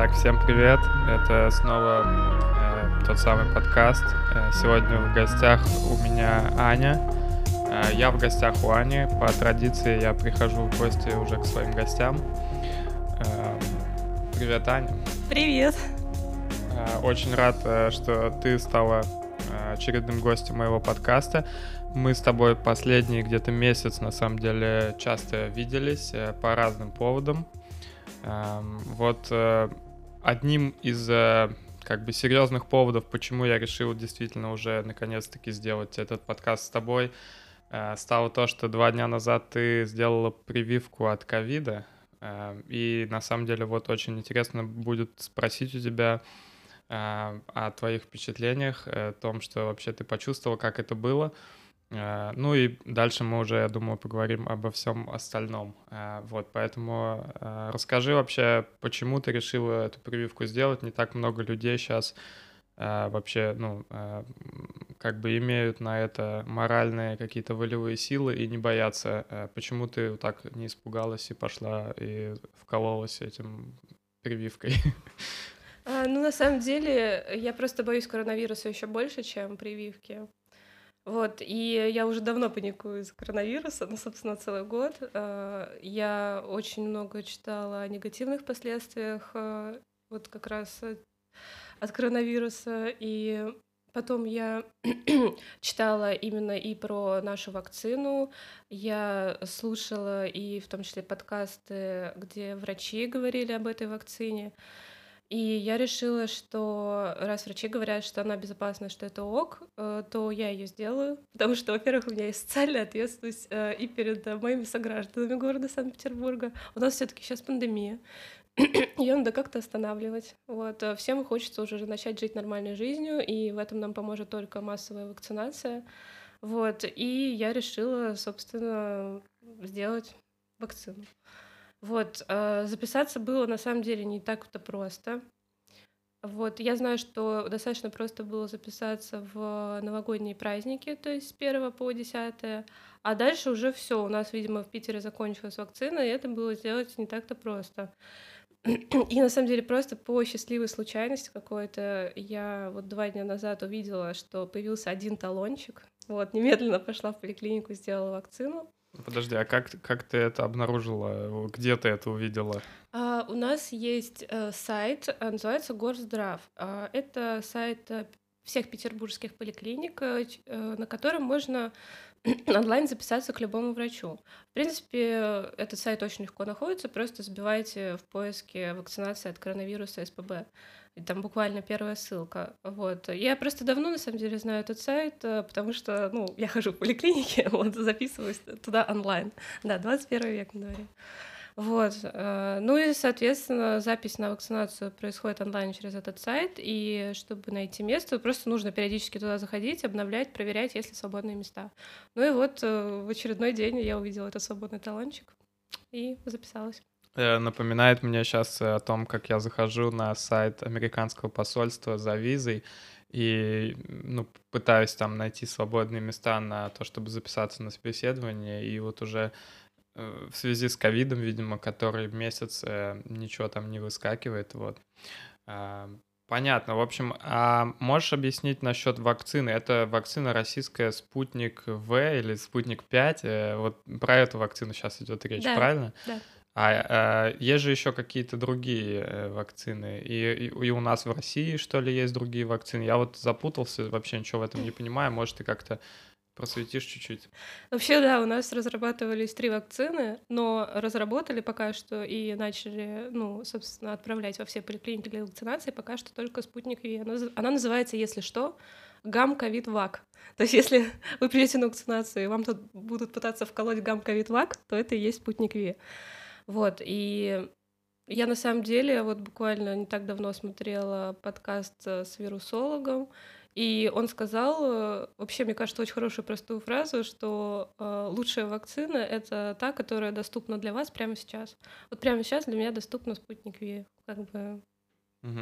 Так, всем привет. Это снова э, тот самый подкаст. Э, сегодня в гостях у меня Аня. Э, я в гостях у Ани. По традиции я прихожу в гости уже к своим гостям. Э, привет, Аня. Привет. Э, очень рад, э, что ты стала э, очередным гостем моего подкаста. Мы с тобой последний где-то месяц, на самом деле, часто виделись по разным поводам. Эм, вот одним из э, как бы серьезных поводов, почему я решил действительно уже наконец-таки сделать этот подкаст с тобой, э, стало то, что два дня назад ты сделала прививку от ковида. И на самом деле вот очень интересно будет спросить у тебя о твоих впечатлениях, о том, что вообще ты почувствовал, как это было. Э, ну и дальше мы уже, я думаю, поговорим обо всем остальном. Э, вот, поэтому э, расскажи вообще, почему ты решила эту прививку сделать. Не так много людей сейчас вообще, ну, как бы имеют на это моральные какие-то волевые силы и не боятся. Почему ты так не испугалась и пошла и вкололась этим прививкой? А, ну, на самом деле, я просто боюсь коронавируса еще больше, чем прививки. Вот, и я уже давно паникую из коронавируса, ну, собственно, целый год. Э, я очень много читала о негативных последствиях, э, вот как раз от коронавируса, и Потом я читала именно и про нашу вакцину, я слушала и в том числе подкасты, где врачи говорили об этой вакцине. И я решила, что раз врачи говорят, что она безопасна, что это ок, э, то я ее сделаю, потому что, во-первых, у меня есть социальная ответственность э, и перед э, моими согражданами города Санкт-Петербурга. У нас все-таки сейчас пандемия, ее надо как-то останавливать. Вот. Всем хочется уже начать жить нормальной жизнью, и в этом нам поможет только массовая вакцинация. Вот. И я решила, собственно, сделать вакцину. Вот, э, записаться было на самом деле не так-то просто. Вот, я знаю, что достаточно просто было записаться в новогодние праздники, то есть с 1 по 10, а дальше уже все. У нас, видимо, в Питере закончилась вакцина, и это было сделать не так-то просто. И на самом деле просто по счастливой случайности какой-то я вот два дня назад увидела, что появился один талончик. Вот, немедленно пошла в поликлинику, сделала вакцину. Подожди, а как, как ты это обнаружила? Где ты это увидела? А, у нас есть э, сайт, э, называется Горздрав. А, это сайт э, всех петербургских поликлиник, э, э на котором можно онлайн записаться к любому врачу. В принципе, этот сайт очень легко находится, просто забивайте в поиске вакцинации от коронавируса СПБ. И там буквально первая ссылка. Вот. Я просто давно, на самом деле, знаю этот сайт, э, потому что, ну, я хожу в поликлинике, вот, записываюсь туда онлайн. Да, 21 век на дворе. Вот. Э, ну и, соответственно, запись на вакцинацию происходит онлайн через этот сайт, и чтобы найти место, просто нужно периодически туда заходить, обновлять, проверять, есть ли свободные места. Ну и вот э, в очередной день я увидела этот свободный талончик и записалась. Э, напоминает мне сейчас о том, как я захожу на сайт американского посольства за визой и ну, пытаюсь там найти свободные места на то, чтобы записаться на собеседование, и вот уже э, в связи с ковидом, видимо, который месяц э, ничего там не выскакивает, вот. А, понятно. В общем, а можешь объяснить насчет вакцины? Это вакцина российская Спутник В или Спутник 5? Вот про эту вакцину сейчас идет речь, да, правильно? Да. А, а есть же еще какие-то другие э, вакцины. И, и, и у нас в России, что ли, есть другие вакцины. Я вот запутался, вообще ничего в этом не понимаю. Может, ты как-то просветишь чуть-чуть? Вообще, да, у нас разрабатывались три вакцины, но разработали пока что и начали, ну, собственно, отправлять во все поликлиники для вакцинации пока что только спутник Ви. Она, она называется, если что, гам ковид вак. То есть, если вы придете на вакцинацию и вам тут будут пытаться вколоть гам ковид вак, то это и есть спутник Ви. Вот, и я на самом деле вот буквально не так давно смотрела подкаст э, с вирусологом, и он сказал, э, вообще, мне кажется, очень хорошую простую фразу, что э, лучшая вакцина — это та, которая доступна для вас прямо сейчас. Вот прямо сейчас для меня доступна спутник Ви. Как бы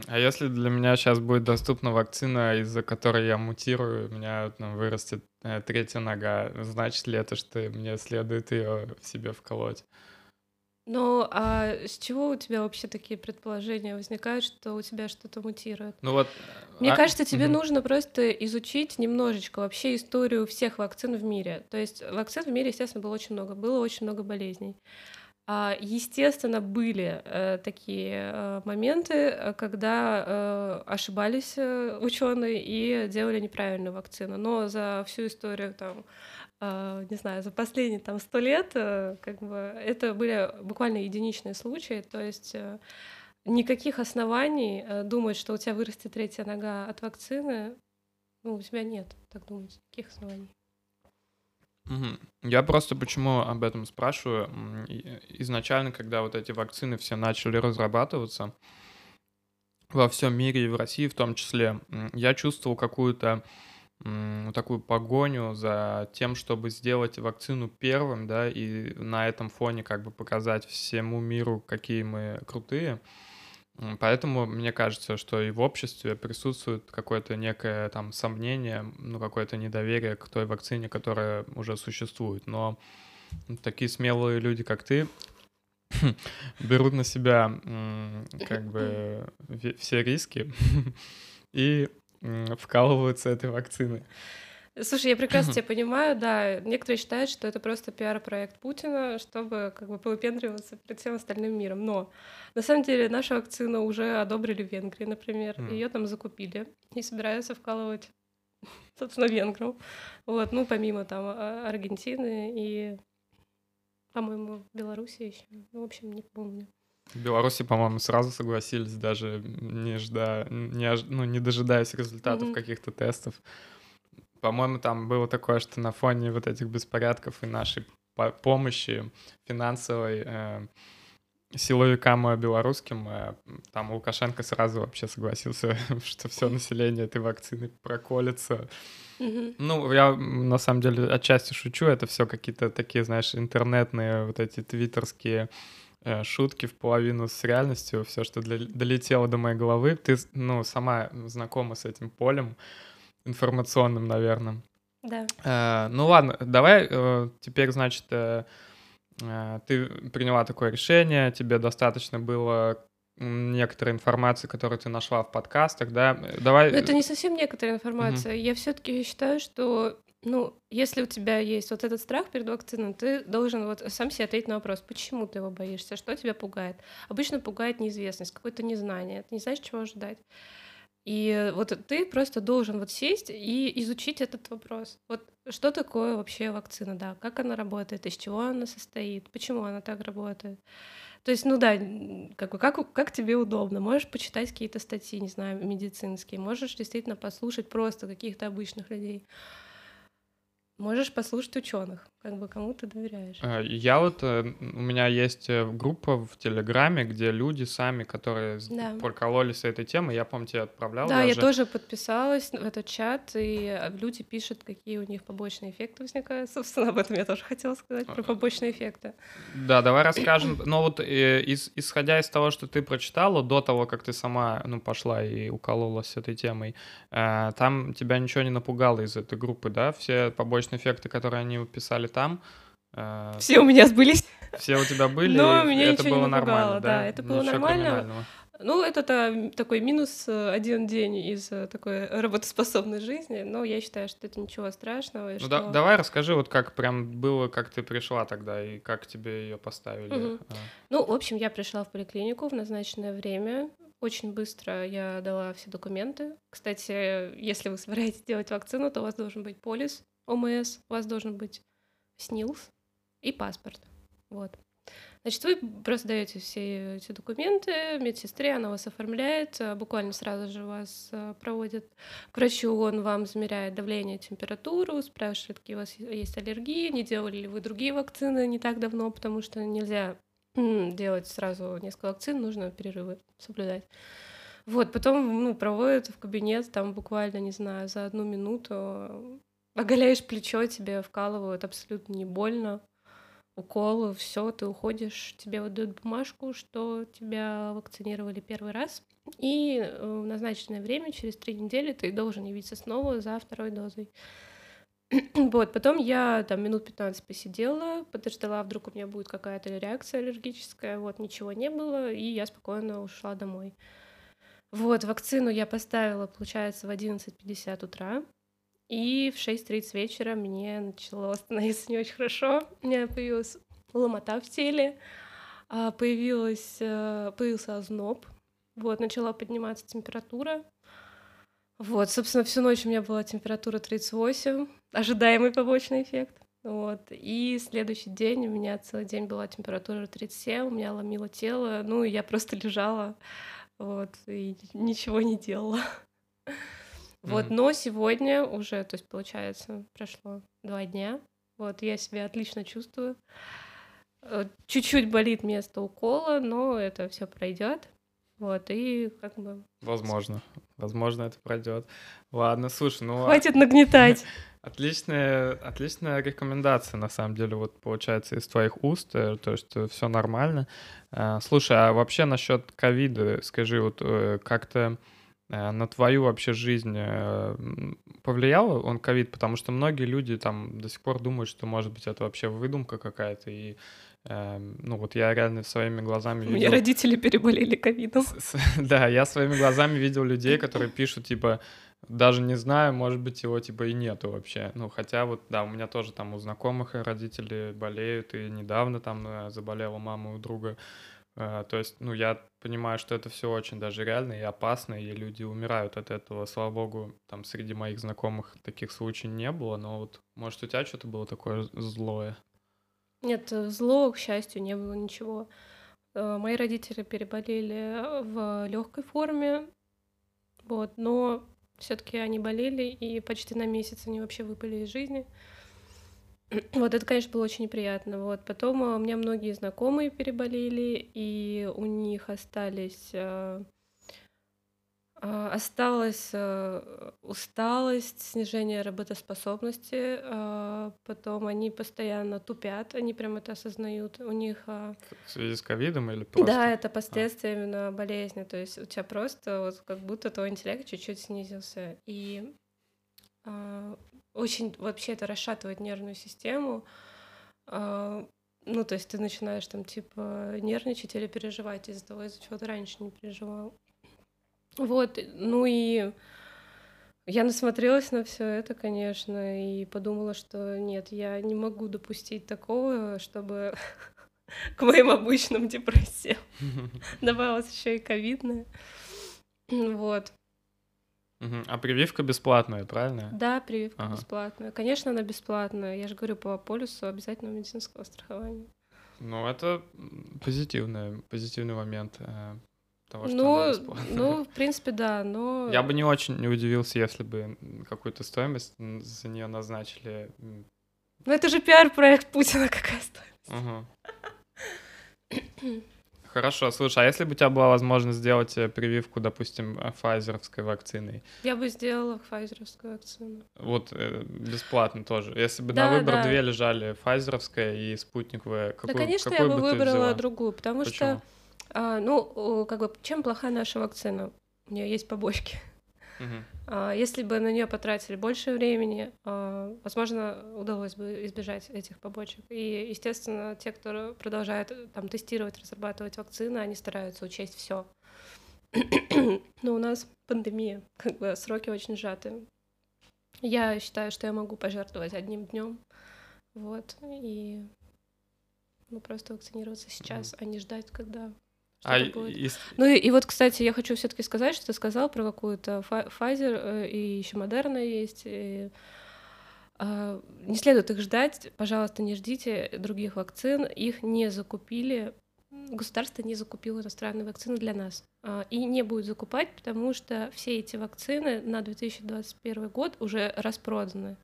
а если для меня сейчас будет доступна вакцина, из-за которой я мутирую, у меня там вырастет э, третья нога, значит ли это, что мне следует ее в себе вколоть? Ну, а с чего у тебя вообще такие предположения возникают, что у тебя что-то мутирует? Ну вот. Мне а- кажется, тебе мгм. нужно просто изучить немножечко вообще историю всех вакцин в мире. То есть вакцин в мире, естественно, было очень много, было очень много болезней. А, естественно, были э, такие э, моменты, э, когда ошибались ученые и делали неправильную вакцину. Но за всю историю там не знаю, за последние там сто лет, э, как бы это были буквально единичные случаи, то есть э, никаких оснований э, думать, что у тебя вырастет третья нога от вакцины, ну, у тебя нет, так думать, никаких оснований. Я просто почему об этом спрашиваю. Изначально, когда вот эти вакцины все начали разрабатываться во всем мире и в России в том числе, я чувствовал какую-то такую погоню за тем, чтобы сделать вакцину первым, да, и на этом фоне как бы показать всему миру, какие мы крутые. Поэтому мне кажется, что и в обществе присутствует какое-то некое там сомнение, ну, какое-то недоверие к той вакцине, которая уже существует. Но такие смелые люди, как ты, берут на себя как бы все риски и вкалываются этой вакциной. Слушай, я прекрасно тебя понимаю, да. Некоторые считают, что это просто пиар-проект Путина, чтобы как бы повыпендриваться перед всем остальным миром. Но на самом деле нашу вакцину уже одобрили в Венгрии, например. Мгм. Ее там закупили и собираются вкалывать, собственно, венграм. Вот, ну, помимо там а- Аргентины и, по-моему, Беларуси еще. Ну, в общем, не помню. В Беларуси, по-моему, сразу согласились, даже не жда, не, ож- ну, не дожидаясь результатов Мгм. каких-то тестов. По-моему, там было такое, что на фоне вот этих беспорядков и нашей по- помощи финансовой э, силовикам белорусским, э, там Лукашенко сразу вообще согласился, что все население этой вакцины проколется. Ну, я на самом деле отчасти шучу, это все какие-то такие, знаешь, интернетные вот эти твиттерские шутки в половину с реальностью, все, что для- долетело до моей головы. Ты, ну, сама знакома с этим полем информационным, наверное. Да. Э, ну ладно, давай э, теперь, значит, э, э, ты приняла такое решение, тебе достаточно было некоторой информации, которую ты нашла в подкастах, да? Э, Давай... Но это не совсем некоторая информация. Я все-таки считаю, что ну, если у тебя есть вот этот страх перед вакциной, ты должен вот сам себе ответить на вопрос, почему ты его боишься, что тебя пугает. Обычно пугает неизвестность, какое-то незнание, ты не знаешь, чего ожидать. И вот ты просто должен вот сесть и изучить этот вопрос. Вот что такое вообще вакцина, да, как она работает, из чего она состоит, почему она так работает. То есть, ну да, как, как, как тебе удобно. Можешь почитать какие-то статьи, не знаю, медицинские, можешь действительно послушать просто каких-то обычных людей. Можешь послушать ученых, как бы кому ты доверяешь. Э, Я вот, э, у меня есть э, группа в Телеграме, где люди сами, которые Да. прокололись этой темой, я, помню, тебе отправлял Да, я даже. тоже подписалась в этот чат, и люди пишут, какие у них побочные эффекты возникают. Собственно, об этом я тоже хотела сказать, про побочные эффекты. Да, давай расскажем. Но вот из- исходя из того, что ты прочитала до того, как ты сама ну, пошла и укололась этой темой, там тебя ничего не напугало из этой группы, да? Все побочные эффекты, которые они писали там, э, Все у меня сбылись. все у тебя были, Но меня это ничего не было напугало, нормально, да, это было Ничего нормально. Ну, это та- такой минус э, один день из э, такой работоспособной жизни, но я считаю, что это ничего страшного. Ну что... да- давай расскажи, вот как прям было, как ты пришла тогда и как тебе ее поставили. Мгм. А. Ну, в общем, я пришла в поликлинику в назначенное время. Очень быстро я дала все документы. Кстати, если вы собираетесь делать вакцину, то у вас должен быть полис ОМС, у вас должен быть СНИЛС и паспорт. Вот. Значит, вы просто даете все эти документы медсестре, она вас оформляет, а буквально сразу же вас а, проводят к врачу, он вам замеряет давление, температуру, спрашивает, какие у вас есть аллергии, не делали ли вы другие вакцины не так давно, потому что нельзя делать сразу несколько вакцин, нужно перерывы соблюдать. Вот, потом, ну, проводят в кабинет, там буквально, не знаю, за одну минуту оголяешь плечо, тебе вкалывают абсолютно не больно, укол, все, ты уходишь, тебе выдают бумажку, что тебя вакцинировали первый раз, и э, в назначенное время, через три недели, ты должен явиться снова за второй дозой. Вот, потом я там минут 15 посидела, подождала, вдруг у меня будет какая-то реакция аллергическая, вот, ничего не было, и я спокойно ушла домой. Вот, вакцину я поставила, получается, в 11.50 утра, и в 6.30 вечера мне начало становиться не очень хорошо, у меня появилась ломота в теле, а, появилась, э, появился озноб, вот, начала подниматься температура, вот, собственно, всю ночь у меня была температура 38, ожидаемый побочный эффект. Вот. И следующий день у меня целый день была температура 37, у меня ломило тело, ну, и я просто лежала, вот, и ничего не делала. Вот, mm-hmm. но сегодня уже, то есть, получается, прошло два дня, вот, я себя отлично чувствую. Э, чуть-чуть болит место укола, но это все пройдет. Вот, и как бы... Возможно. Возможно, это пройдет. Ладно, слушай, ну... А Хватит нагнетать. Отличная, отличная рекомендация, на самом деле, вот получается из твоих уст, э, то, что все нормально. Э, слушай, а вообще насчет ковида, скажи, вот как-то на твою вообще жизнь повлиял он ковид? Потому что многие люди там до сих пор думают, что, может быть, это вообще выдумка какая-то, и Эм, ну вот я реально своими глазами видел... У меня родители переболели ковидом. Да, я своими глазами видел людей, которые пишут, типа, даже не знаю, может быть, его, типа, и нету вообще. Ну, хотя вот, да, у меня тоже там у знакомых родители болеют, и недавно там э, заболела мама у друга. Э, то есть, ну, я понимаю, что это все очень даже реально и опасно, и люди умирают от этого. Слава богу, там среди моих знакомых таких случаев не было, но вот, может, у тебя что-то было такое злое? Нет, э, злого, к счастью, не было ничего. Э, мои родители переболели в легкой форме, вот, но все-таки они болели, и почти на месяц они вообще выпали из жизни. Вот это, конечно, было очень неприятно. Вот потом э, у меня многие знакомые переболели, и у них остались а, осталась э, усталость, снижение работоспособности, а, потом они постоянно тупят, они прям это осознают. У них... А в связи с ковидом или просто? Да, это последствия а. именно болезни, то есть у тебя просто вот как будто твой интеллект чуть-чуть снизился. И очень вообще это расшатывает нервную систему. Ну, то есть ты начинаешь там типа нервничать или переживать из-за того, из-за чего ты раньше не переживал. Вот, ну и я насмотрелась на все это, конечно, и подумала, что нет, я не могу допустить такого, чтобы к моим обычным депрессиям добавилась еще и ковидная. Вот. А прививка бесплатная, правильно? Да, прививка ага. бесплатная. Конечно, она бесплатная. Я же говорю по полюсу обязательного медицинского страхования. Ну, это позитивный, позитивный момент. Э, того, что ну, ну, в принципе, да, но... Я бы не очень не удивился, если бы какую-то стоимость за нее назначили. Ну, это же пиар-проект Путина, какая стоимость. Угу. Хорошо, слушай, а если бы у тебя была возможность сделать э, прививку, допустим, файзеровской вакциной? Я бы сделала файзеровскую вакцину. Вот, э, бесплатно тоже. Если бы да, на выбор да. две лежали, файзеровская и спутниковая, какую, Да, конечно, какую я бы, бы выбрала другую, потому Почему? что а, ну, как бы, чем плоха наша вакцина? У нее есть побочки. А, если бы на нее потратили больше времени, а, возможно, удалось бы избежать этих побочек. И, естественно, те, кто продолжает там тестировать, разрабатывать вакцины, они стараются учесть все. Но у нас пандемия, как бы сроки очень сжаты. Я считаю, что я могу пожертвовать одним днем, вот, и ну, просто вакцинироваться сейчас, mm-hmm. а не ждать, когда а и... Ну и, и вот, кстати, я хочу все-таки сказать, что ты сказал про какую-то Pfizer э, и еще Модерна есть. И, э, не следует их ждать, пожалуйста, не ждите других вакцин, их не закупили, государство не закупило иностранные вакцины для нас э, и не будет закупать, потому что все эти вакцины на 2021 год уже распроданы,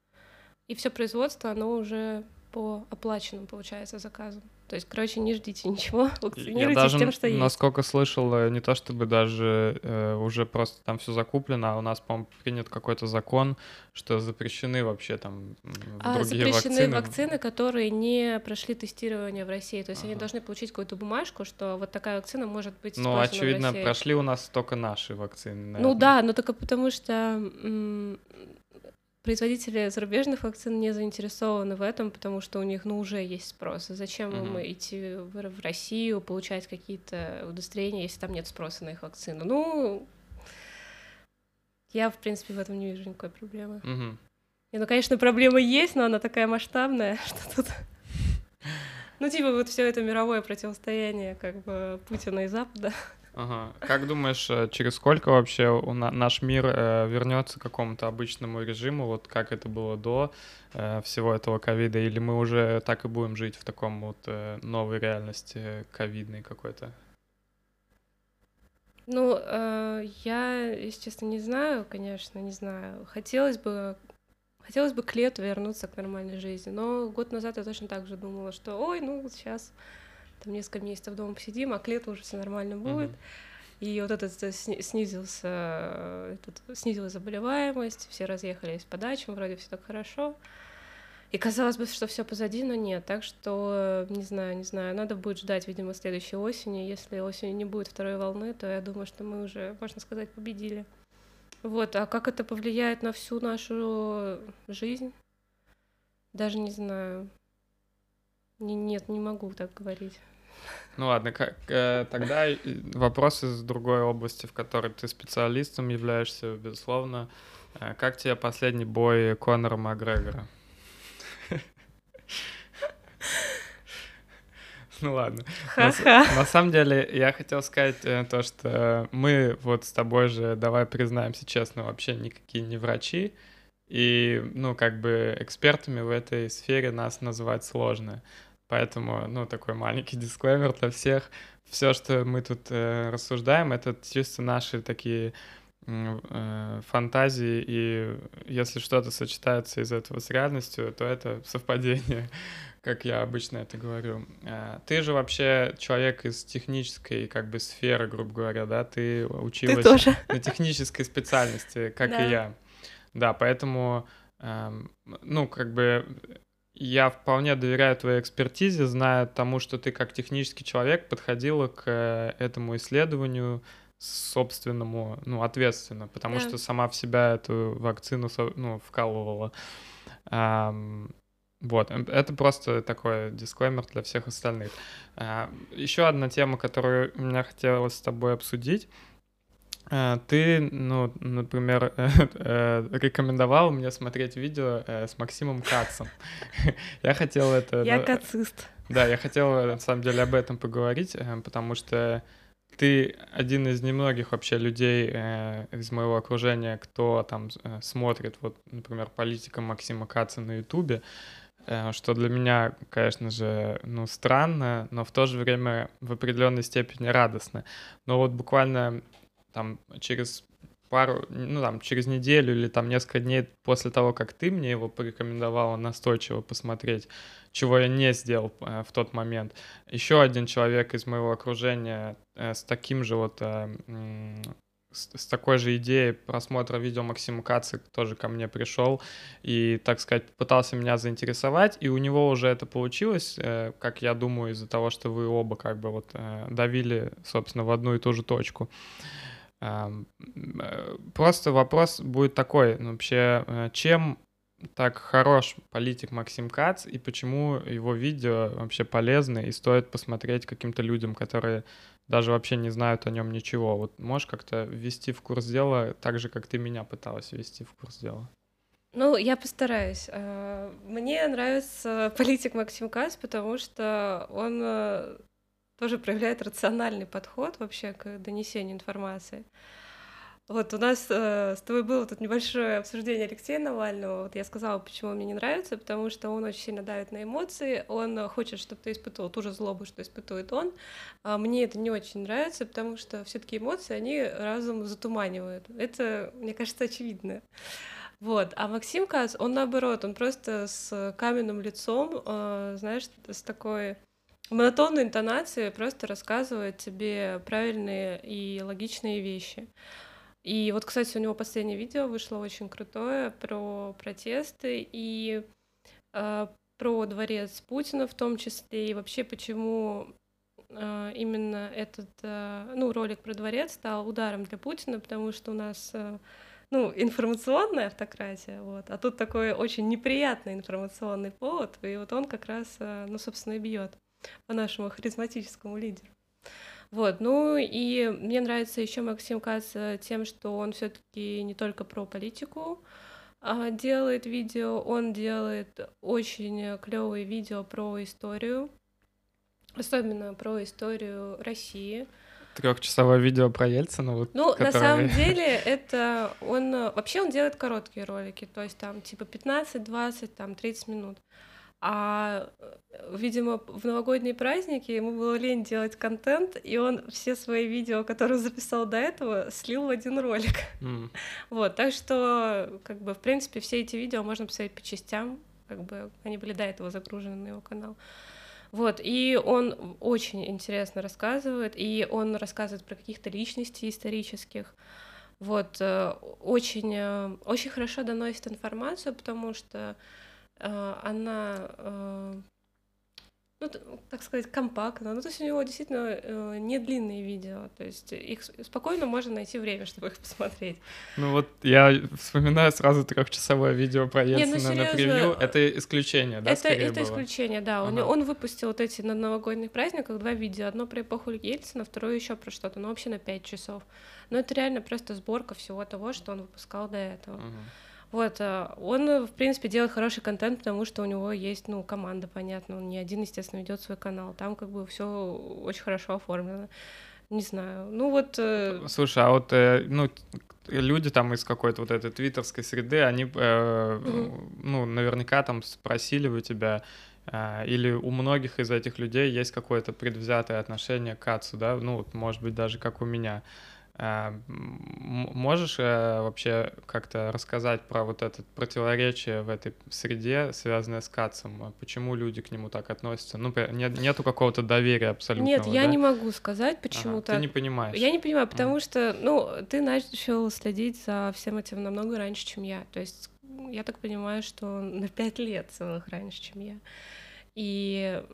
и все производство, оно уже по оплаченным, получается, заказам. То есть, короче, не ждите ничего, вакцинируйтесь даже, тем, что есть. насколько слышал, э, не то чтобы даже э, уже просто там все закуплено, а у нас, по-моему, принят какой-то закон, что запрещены вообще там а, другие запрещены вакцины. вакцины, которые не прошли тестирование в России. То есть ага. они должны получить какую-то бумажку, что вот такая вакцина может быть Ну, очевидно, прошли у нас только наши вакцины. Наверное. Ну да, но только потому что производители зарубежных вакцин не заинтересованы в этом, потому что у них, ну, уже есть спрос. Зачем mm-hmm. им идти в, Россию, получать какие-то удостоверения, если там нет спроса на их вакцину? Ну, я, в принципе, в этом не вижу никакой проблемы. Mm-hmm. И, ну, конечно, проблема есть, но она такая масштабная, что тут... Ну, типа, вот все это мировое противостояние, как бы, Путина и Запада. Ага. Как думаешь, э, через сколько вообще у на, наш мир э, вернется к какому-то обычному режиму, вот как это было до э, всего этого ковида, или мы уже так и будем жить в таком вот новой реальности ковидной какой-то? Ну, э, я, если честно, не знаю, конечно, не знаю. Хотелось бы Хотелось бы к лету вернуться к нормальной жизни, но год назад я точно так же думала, что ой, ну сейчас там несколько месяцев дома посидим, а к лету уже все нормально будет. И вот этот снизился, этот, снизилась заболеваемость, все разъехались по дачам, вроде все так хорошо. И казалось бы, что все позади, но нет. Так что, не знаю, не знаю, надо будет ждать, видимо, следующей осени. Если осенью не будет второй волны, то я думаю, что мы уже, можно сказать, победили. Вот, а как это повлияет на всю нашу жизнь? Даже не знаю. Не, нет, не могу так говорить. Ну ладно, как, э, тогда вопрос из другой области, в которой ты специалистом являешься, безусловно. Э, как тебе последний бой Конора Макгрегора? Ну ладно. На, на самом деле, я хотел сказать э, то, что мы вот с тобой же, давай признаемся честно, вообще никакие не врачи. И, ну, как бы экспертами в этой сфере нас называть сложно. Поэтому, ну, такой маленький дисклеймер для всех. Все, что мы тут э, рассуждаем, это чисто наши такие э, фантазии, и если что-то сочетается из этого с реальностью, то это совпадение, как я обычно это говорю. Э, ты же вообще человек из технической как бы сферы, грубо говоря, да? Ты училась ты тоже. на технической специальности, как да. и я. Да, поэтому, э, ну, как бы я вполне доверяю твоей экспертизе, зная тому, что ты как технический человек подходила к э, этому исследованию собственному, ну, ответственно, потому да. что сама в себя эту вакцину, ну, вкалывала. Um, вот, это просто такой дисклеймер для всех остальных. Uh, еще одна тема, которую мне хотелось с тобой обсудить, Э, ты, ну, например, э, рекомендовал мне смотреть видео э, с Максимом Кацом. Я хотел это... Я кацист. Да, я хотел, на самом деле, об этом поговорить, потому что ты один из немногих вообще людей из моего окружения, кто там смотрит, вот, например, политика Максима Каца на Ютубе, что для меня, конечно же, ну, странно, но в то же время в определенной степени радостно. Но вот буквально там через пару, ну там через неделю или там несколько дней после того, как ты мне его порекомендовала настойчиво посмотреть, чего я не сделал э, в тот момент. Еще один человек из моего окружения э, с таким же вот э, с, такой же идеей просмотра видео Максима Кацы тоже ко мне пришел и, так сказать, пытался меня заинтересовать, и у него уже это получилось, как я думаю, из-за того, что вы оба как бы вот давили, собственно, в одну и ту же точку. Э, просто вопрос будет такой, ну, вообще, э, чем так хорош политик Максим Кац и почему его видео вообще полезны и стоит посмотреть каким-то людям, которые даже вообще не знают о нем ничего. Вот можешь как-то ввести в курс дела так же, как ты меня пыталась ввести в курс дела? Ну, я постараюсь. Э, мне нравится политик Максим Кац, потому что он тоже проявляет рациональный подход вообще к донесению информации. Вот у нас э, с тобой было тут небольшое обсуждение Алексея Навального. Вот я сказала, почему мне не нравится, потому что он очень сильно давит на эмоции, он хочет, чтобы ты испытывал ту же злобу, что испытывает он. А мне это не очень нравится, потому что все-таки эмоции, они разум затуманивают. Это, мне кажется, очевидно. Вот. А Максим Кац, он наоборот, он просто с каменным лицом, э, знаешь, с такой монотонной интонацией просто рассказывает тебе правильные и логичные вещи. И вот, кстати, у него последнее видео вышло очень крутое про протесты и э, про дворец Путина в том числе, и вообще почему э, именно этот, э, ну, ролик про дворец стал ударом для Путина, потому что у нас, э, ну, информационная автократия, вот, а тут такой очень неприятный информационный повод, и вот он как раз, э, ну, собственно, и бьет по нашему харизматическому лидеру. Вот, ну и мне нравится еще Максим Кац тем, что он все-таки не только про политику а, делает видео, он делает очень клевые видео про историю, особенно про историю России. Трехчасовое видео про Ельцина. Вот, ну, которое... на самом деле, это он вообще он делает короткие ролики, то есть там типа 15, 20, там 30 минут. А, видимо, в новогодние праздники ему было лень делать контент, и он все свои видео, которые записал до этого, слил в один ролик. Mm. Вот, так что, как бы, в принципе, все эти видео можно посмотреть по частям, как бы они были до этого загружены на его канал. Вот, и он очень интересно рассказывает, и он рассказывает про каких-то личностей исторических. Вот, э, очень, э, очень хорошо доносит информацию, потому что Э, она э, ну, так сказать, компактно. Ну, то есть у него действительно э, не длинные видео, то есть их спокойно можно найти время, чтобы их посмотреть. Ну вот я вспоминаю сразу трехчасовое видео про Ельцина ну, на превью. Это исключение, да, Это, это было? исключение, да. Ага. Он, он выпустил вот эти на новогодних праздниках два видео. Одно про эпоху Ельцина, второе еще про что-то, ну вообще на пять часов. Но это реально просто сборка всего того, что он выпускал до этого. Ага. Вот, э, он, в принципе, делает хороший контент, потому что у него есть, ну, команда, понятно, он не один, естественно, ведет свой канал, там как бы все очень хорошо оформлено. Не знаю, ну вот... Э, Слушай, а вот, э, ну, люди там из какой-то вот этой твиттерской среды, они, mm-hmm. ну, наверняка там спросили у тебя, или у многих из этих людей есть какое-то предвзятое отношение к Ацу, да, ну, вот, может быть, даже как у меня. А, можешь э, вообще как-то рассказать про вот это противоречие в этой среде, связанное с Кацем? Почему люди к нему так относятся? Ну, нет, нету какого-то доверия абсолютно. Нет, я да? не могу сказать, почему ага, так. Ты не понимаешь. Я не понимаю, потому mm. что, ну, ты начал следить за всем этим намного раньше, чем я. То есть я так понимаю, что на пять лет целых раньше, чем я. И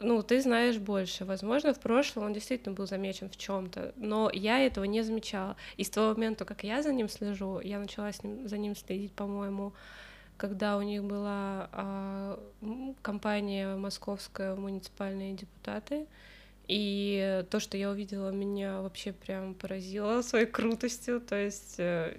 ну, ты знаешь больше. Возможно, в прошлом он действительно был замечен в чем-то, но я этого не замечала. И с того момента, как я за ним слежу, я начала с ним, за ним следить, по-моему, когда у них была а, компания «Московская муниципальные депутаты», и то, что я увидела, меня вообще прям поразило своей крутостью. То есть э,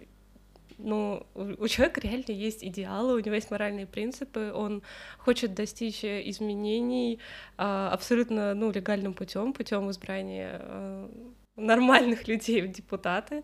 ну, у человека реально есть идеалы, у него есть моральные принципы, он хочет достичь изменений а, абсолютно, ну, легальным путем, путем избрания а, нормальных людей в депутаты.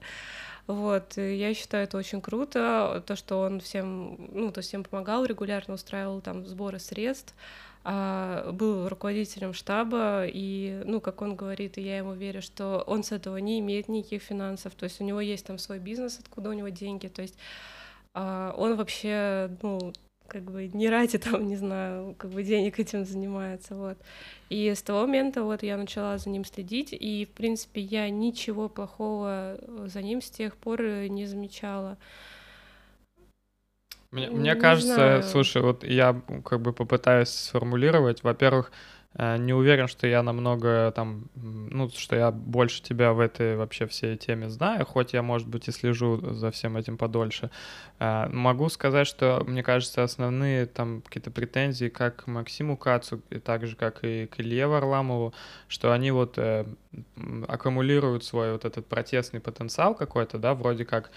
Вот, и я считаю это очень круто, то, что он всем, ну, то всем помогал, регулярно устраивал там сборы средств, а, был руководителем штаба, и, ну, как он говорит, и я ему верю, что он с этого не имеет никаких финансов, то есть у него есть там свой бизнес, откуда у него деньги, то есть а, он вообще, ну, как бы не ради там, не знаю, как бы денег этим занимается, вот. И с того момента вот я начала за ним следить, и, в принципе, я ничего плохого за ним с тех пор не замечала. Мне, мне кажется, знаю. слушай, вот я как бы попытаюсь сформулировать. Во-первых, э, не уверен, что я намного там, ну, что я больше тебя в этой вообще всей теме знаю, хоть я, может быть, и слежу за всем этим подольше. Э, могу сказать, что, мне кажется, основные там какие-то претензии как к Максиму Кацу, и так же, как и к Илье Варламову, что они вот э, аккумулируют свой вот этот протестный потенциал какой-то, да, вроде как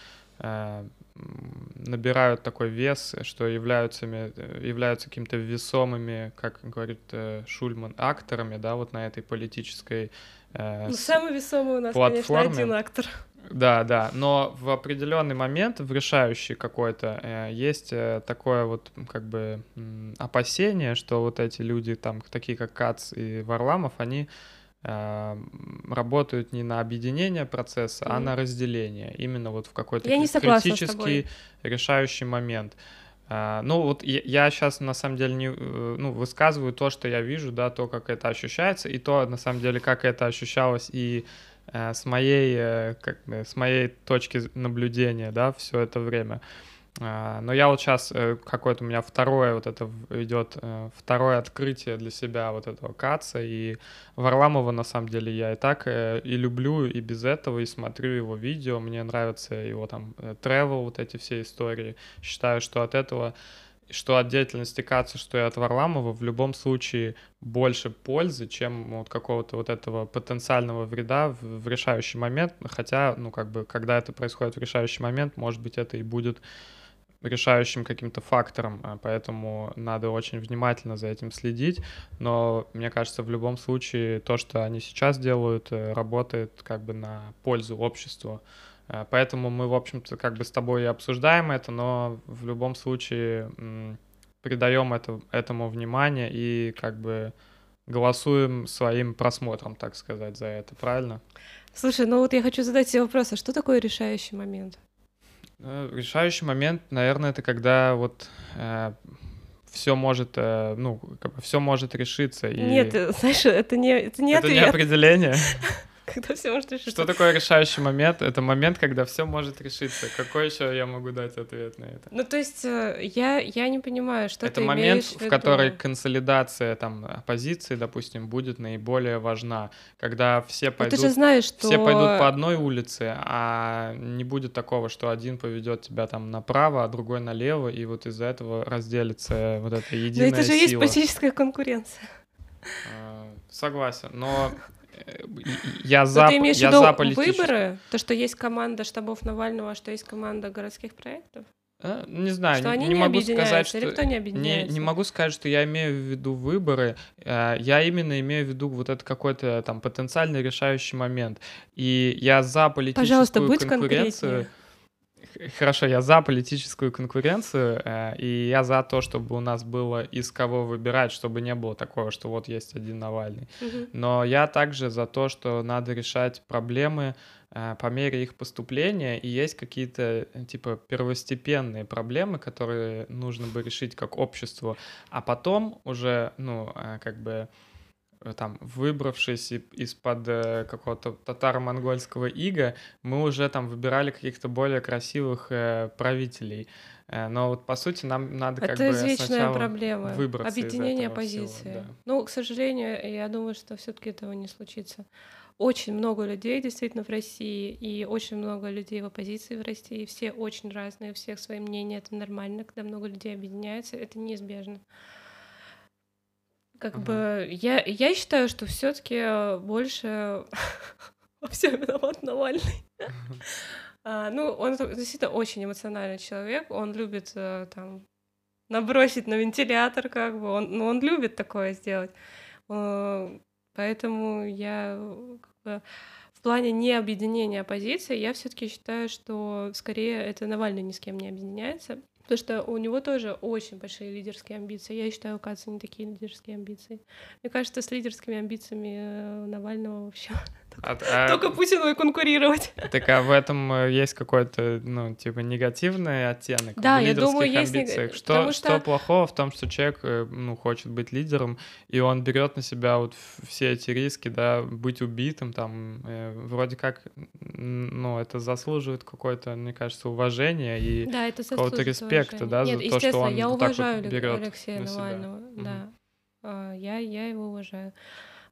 набирают такой вес, что являются, являются какими-то весомыми, как говорит э, Шульман, акторами, да, вот на этой политической э, ну, самый весомый у нас, платформе. конечно, один актор. Да, да, но в определенный момент, в решающий какой-то, э, есть э, такое вот как бы опасение, что вот эти люди, там, такие как Кац и Варламов, они работают не на объединение процесса, mm. а на разделение. Именно вот в какой-то критический решающий момент. А, ну вот я, сейчас на самом деле не, э, ну, высказываю то, что я вижу, да, то, как это ощущается, и то, на самом деле, как это ощущалось и э, с моей, э, как, с моей точки наблюдения, да, все это время. А, но я вот сейчас э, какое-то у меня второе вот это идет э, второе открытие для себя вот этого Каца и Варламова на самом деле я и так э, и люблю и без этого и смотрю его видео мне нравятся его там travel вот эти все истории считаю что от этого что от деятельности Каца, что и от Варламова в любом случае больше пользы, чем вот какого-то вот этого потенциального вреда в, в решающий момент, хотя, ну, как бы, когда это происходит в решающий момент, может быть, это и будет решающим каким-то фактором, а, поэтому надо очень внимательно за этим следить, но мне кажется, в любом случае то, что они сейчас делают, э, работает как бы на пользу обществу, а, поэтому мы, в общем-то, как бы с тобой и обсуждаем это, но в любом случае придаем это, этому внимание и как бы голосуем своим просмотром, так сказать, за это, правильно? Слушай, ну вот я хочу задать тебе вопрос, а что такое решающий момент? Э, решающий момент, наверное, это когда вот э, все может, э, ну, как бы все может решиться. И... Нет, знаешь, это не, это не это ответ. не определение. когда все может решиться. Что такое решающий момент? Это момент, когда все может решиться. Какой еще я могу дать ответ на это? Ну, то есть э, я, я не понимаю, что это ты момент, в, в который консолидация там оппозиции, допустим, будет наиболее важна, когда все пойдут, ты же знаешь, что... все пойдут по одной улице, а не будет такого, что один поведет тебя там направо, а другой налево, и вот из-за этого разделится вот эта единая Но это же сила. есть политическая конкуренция. А, согласен, но я за, ты имеешь я в виду за политические... выборы? То, что есть команда штабов Навального, а что есть команда городских проектов? А, не знаю, что не, не могу сказать, что кто не Не, не могу сказать, что я имею в виду выборы. А, я именно имею в виду вот этот какой-то там потенциальный решающий момент. И я за политическую Пожалуйста, будь конкуренцию. Конкретнее. Хорошо, я за политическую конкуренцию, э, и я за то, чтобы у нас было из кого выбирать, чтобы не было такого, что вот есть один Навальный. Мгм. Но я также за то, что надо решать проблемы э, по мере их поступления, и есть какие-то э, типа первостепенные проблемы, которые нужно бы решить как обществу, а потом уже, ну, как бы там, выбравшись из-под э, какого-то татаро-монгольского ига, мы уже там выбирали каких-то более красивых э, правителей. Э, но вот по сути нам надо как Это бы извечная сначала проблема. выбраться из Объединение всего, оппозиции. да. Ну, к сожалению, я думаю, что все-таки этого не случится. Очень много людей действительно в России, и очень много людей в оппозиции в России. Все очень разные, у всех свои мнения. Это нормально, когда много людей объединяется, это неизбежно. Как Ага. бы я, я считаю, что все-таки больше во всем виноват Навальный. А, ну, он действительно очень эмоциональный человек. Он любит э, там набросить на вентилятор, как бы. Он, ну, он любит такое сделать. Э, Поэтому я э, как бы, в плане не объединения оппозиции, я все-таки считаю, что скорее это Навальный ни с кем не объединяется. Потому что у него тоже очень большие лидерские амбиции. Я считаю, у Каца не такие лидерские амбиции. Мне кажется, с лидерскими амбициями э, Навального вообще А- а- только Путину и конкурировать. Так а в этом э, есть какой-то, ну, типа, негативный оттенок Да, в я лидерских думаю, есть нег- амбициях. Что, потому что что- плохого в том, что человек, э, ну, хочет быть лидером, и он берет на себя вот все эти риски, да, быть убитым, там, э, вроде как, ну, это заслуживает какое-то, мне кажется, уважения и Да, какого-то респекта, уважения. да, Нет, за то, что он я вот так вот берет Алексея на себя. Навального, Мгм. да. А, Я, я его уважаю.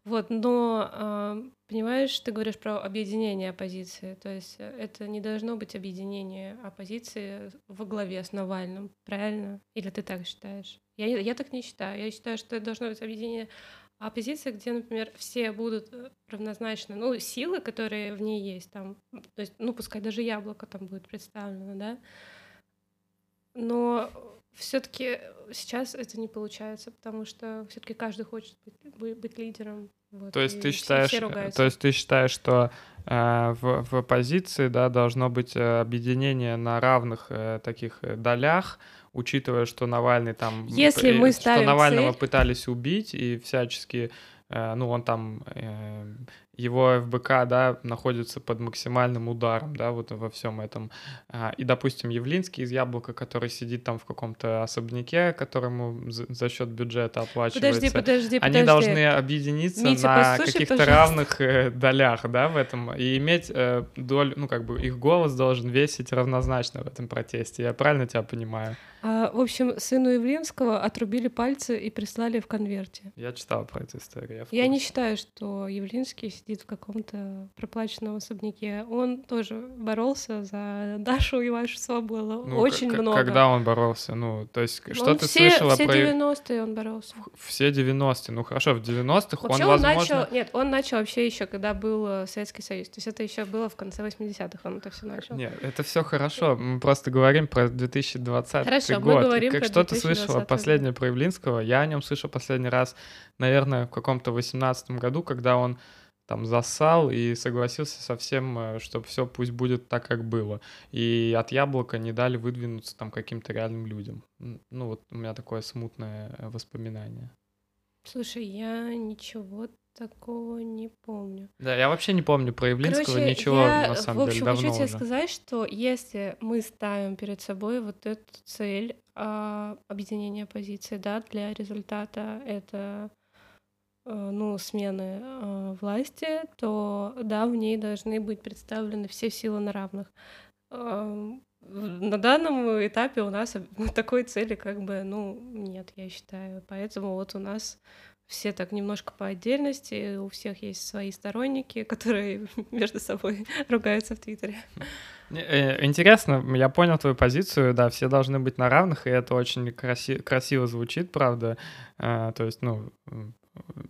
Вот, но а, понимаешь, ты говоришь про объединение оппозиции, то есть э, это не должно быть объединение оппозиции во главе с Навальным, правильно? Или ты так считаешь? Я, я так не считаю. Я считаю, что это должно быть объединение оппозиции, где, например, все будут э, равнозначны, ну, силы, которые в ней есть, там, то есть, ну, пускай даже яблоко там будет представлено, да, но все-таки сейчас это не получается, потому что все-таки каждый хочет быть, быть- лидером. вот, То есть ты считаешь, все э, то есть ты считаешь, что э, в, в оппозиции, да, должно быть э, объединение на равных э, таких э, долях, учитывая, что Навальный там, Если п- мы что Навального цель- пытались убить и всячески э, ну, он там, э, его ФБК, да, находится под максимальным ударом, да, вот во всем этом. А, и, допустим, Явлинский из Яблока, который сидит там в каком-то особняке, которому за, счет бюджета оплачивается. Подожди, подожди, подожди. Они должны объединиться Митя, на каких-то пожалуйста. равных э, долях, да, в этом, и иметь э, долю, ну, как бы их голос должен весить равнозначно в этом протесте. Я правильно тебя понимаю? А, в общем, сыну Явлинского отрубили пальцы и прислали в конверте. Я читал про эту историю. в Я не считаю, что Явлинский сидит в каком-то проплаченном особняке. Он тоже боролся за Дашу и вашу свободу. Ну, Очень к- много. Когда он боролся? Ну, то есть, что Он ты все, слышала все про... 90-е он боролся. Все 90-е. Ну, хорошо, в 90-х Вообще он, он, возможно... начал, нет, он начал вообще еще, когда был э, Советский Союз. То есть это еще было в конце 80-х, он это все начал. Нет, это все хорошо. Мы просто говорим про 2020 Хорошо, мы год. говорим как, про что ты слышала 2020 последнее про Явлинского? Я о нем слышал последний раз, наверное, в каком-то 18 году, когда он там зассал и согласился со всем, что все пусть будет так, как было. И от яблока не дали выдвинуться там каким-то реальным людям. Ну вот у меня такое смутное э, воспоминание. Слушай, я ничего такого не помню. Да, я вообще не помню про Явлинского Короче, ничего, я, на в самом общем, деле, давно хочу тебе уже. сказать, что если мы ставим перед собой вот эту цель а, объединения оппозиции, да, для результата это э, ну, смены э, власти, то да, в ней должны быть представлены все силы на равных. Эм, На данном этапе у нас такой цели как бы, ну, нет, я считаю. Поэтому вот у нас все так немножко по отдельности, у всех есть свои сторонники, которые между собой ругаются в Твиттере. Э, Интересно, я понял твою позицию, да, все должны быть на равных, и это очень краси- красиво звучит, правда. Э, То есть, ну,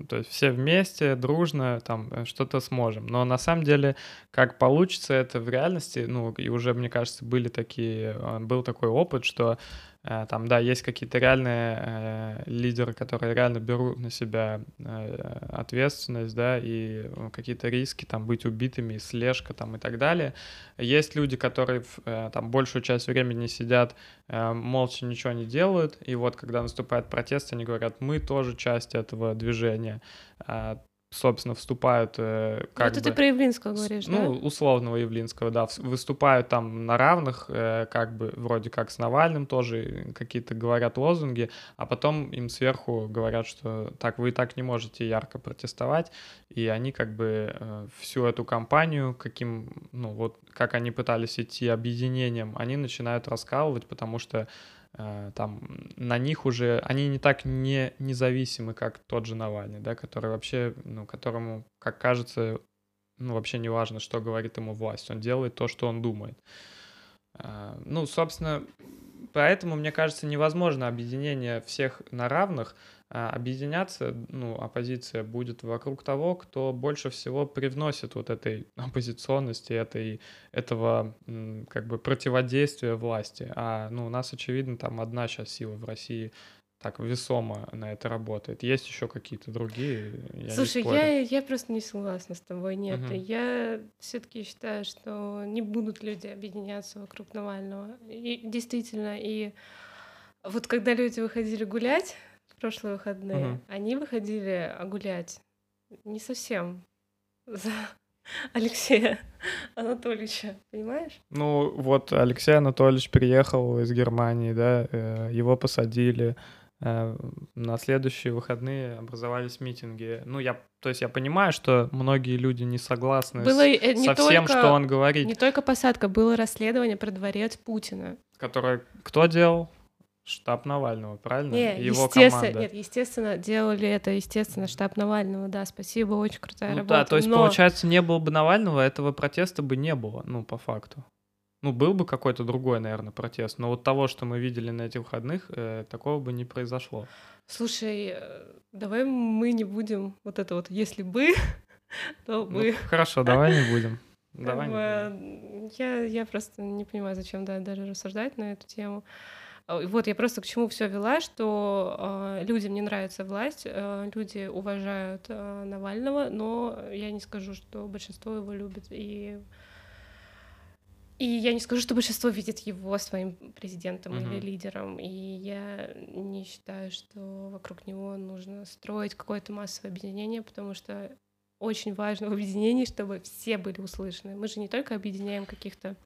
то есть все вместе, дружно, там, э, что-то сможем. Но на самом деле, как получится это в реальности, ну, и уже, мне кажется, были такие, э, был такой опыт, что там, да, есть какие-то реальные э, лидеры, которые реально берут на себя э, ответственность, да, и э, какие-то риски, там, быть убитыми, слежка, там, и так далее. Есть люди, которые э, там большую часть времени сидят, э, молча ничего не делают, и вот когда наступает протест, они говорят, мы тоже часть этого движения. А, собственно, вступают э, как это бы... ты про Явлинского говоришь, Ну, да? условного Явлинского, да, выступают там на равных, э, как бы вроде как с Навальным тоже какие-то говорят лозунги, а потом им сверху говорят, что так вы и так не можете ярко протестовать, и они как бы э, всю эту кампанию, каким, ну вот, как они пытались идти объединением, они начинают раскалывать, потому что там на них уже, они не так не независимы, как тот же Навальный, да, который вообще, ну, которому, как кажется, ну, вообще не важно, что говорит ему власть, он делает то, что он думает. А, Ну, собственно, поэтому, мне кажется, невозможно объединение всех на равных, объединяться, ну, оппозиция будет вокруг того, кто больше всего привносит вот этой оппозиционности, этой, этого, как бы, противодействия власти. А, ну, у нас, очевидно, там одна сейчас сила в России так весомо на это работает. Есть еще какие-то другие? я Слушай, я, я просто не согласна с тобой. Нет, Мгм. я все-таки считаю, что не будут люди объединяться вокруг Навального. И действительно, и вот когда люди выходили гулять прошлые выходные, Мгм. они выходили гулять не совсем за Алексея Анатольевича, понимаешь? Ну, вот Алексей Анатольевич приехал из Германии, да, э, его посадили. э, На следующие выходные образовались митинги. Ну, я, то есть я понимаю, что многие люди не согласны Было с- э, не со всем, только- что он говорит. Не только посадка, было расследование про дворец Путина. Которое кто делал? Штаб Навального, правильно? Не, Его естественно, команда. нет, естественно, делали это, естественно, штаб Навального, да, спасибо, очень крутая Ну работа. да, то есть, но- получается, не было бы Навального, этого протеста бы не было, ну, по факту. Ну, был бы какой-то другой, наверное, протест, но вот того, что мы видели на этих выходных, э, такого бы не произошло. Слушай, э, давай мы не будем вот это вот, если бы, то Ну, бы. хорошо, давай не будем. Давай не будем. Я, я просто не понимаю, зачем да, даже рассуждать на эту тему. А, Вот я просто к чему все вела, что э, людям не нравится власть, э, люди уважают э, Навального, но я не скажу, что большинство его любит. И, И я не скажу, что большинство видит его своим президентом Мгм. или лидером. И я не считаю, что вокруг него нужно строить какое-то массовое объединение, потому что очень важно в объединении, чтобы все были услышаны. Мы же не только объединяем каких-то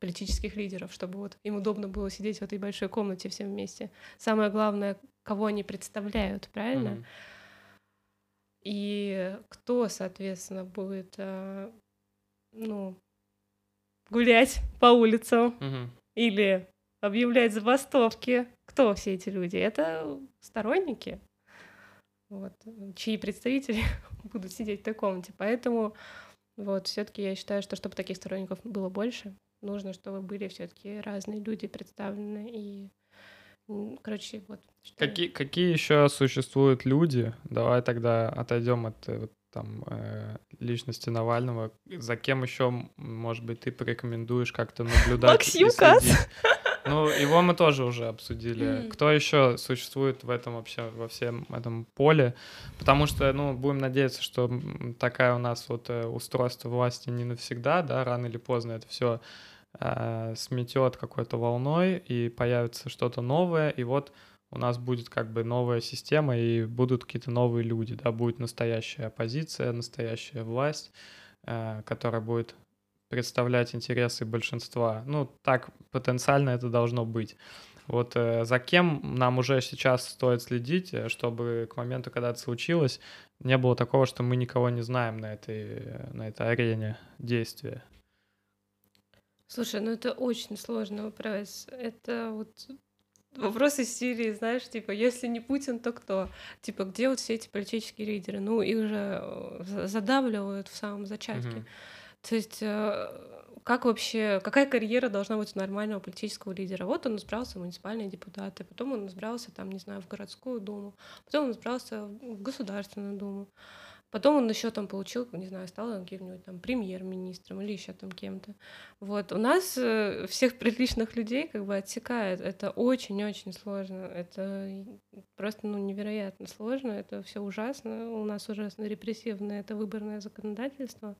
политических лидеров, чтобы вот им удобно было сидеть в этой большой комнате всем вместе. Самое главное, кого они представляют, правильно? И кто, соответственно, будет, э, ну, гулять по улицам или объявлять забастовки. Кто все эти люди? Это сторонники, вот, чьи представители будут сидеть в той комнате. Поэтому вот все-таки я считаю, что чтобы таких сторонников было больше, нужно, чтобы были все-таки разные люди представлены. И, короче, вот. считаю. Какие, какие еще существуют люди? Давай тогда отойдем от э, там э, личности Навального. За кем еще, может быть, ты порекомендуешь как-то наблюдать? Максим и Кац. Ну, его мы тоже уже обсудили. Мгм. Кто еще существует в этом вообще, во всем этом поле? Потому что, ну, будем надеяться, что такая у нас вот э, устройство власти не навсегда, да, рано или поздно это все сметет какой-то волной и появится что-то новое, и вот у нас будет как бы новая система и будут какие-то новые люди, да, будет настоящая оппозиция, настоящая власть, э, которая будет представлять интересы большинства. Ну, так потенциально это должно быть. Вот э, за кем нам уже сейчас стоит следить, э, чтобы к моменту, когда это случилось, не было такого, что мы никого не знаем на этой, э, на этой арене действия. Слушай, ну это очень сложный вопрос. Это вот вопрос из Сирии, знаешь, типа, если не Путин, то кто? Типа, где вот все эти политические лидеры? Ну, их же э, за- задавливают в самом зачатке. Мгм. То есть, э, как вообще, какая карьера должна быть у нормального политического лидера? Вот он избрался в муниципальные депутаты, потом он избрался, там, не знаю, в городскую думу, потом он избрался в Государственную думу, потом он еще там получил, не знаю, стал каким-нибудь там премьер-министром или еще там кем-то. Вот. У нас э, всех приличных людей как бы отсекает. Это очень-очень сложно. Это просто ну, невероятно сложно. Это все ужасно. У нас ужасно репрессивное это выборное законодательство.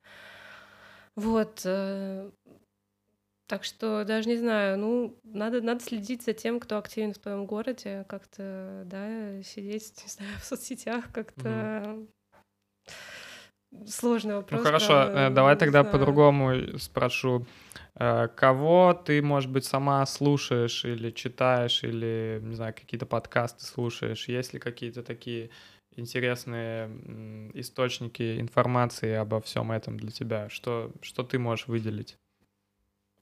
Вот. э, Так что даже не знаю, ну, надо, надо следить за тем, кто активен в твоем городе, как-то, да, сидеть, не знаю, в соцсетях, как-то сложный вопрос. Ну хорошо, правда, э, давай тогда знаю. по-другому спрошу. Э, Кого ты, может быть, сама слушаешь или читаешь, или, не знаю, какие-то подкасты слушаешь? Есть ли какие-то такие интересные источники информации обо всем этом для тебя? Что, что ты можешь выделить?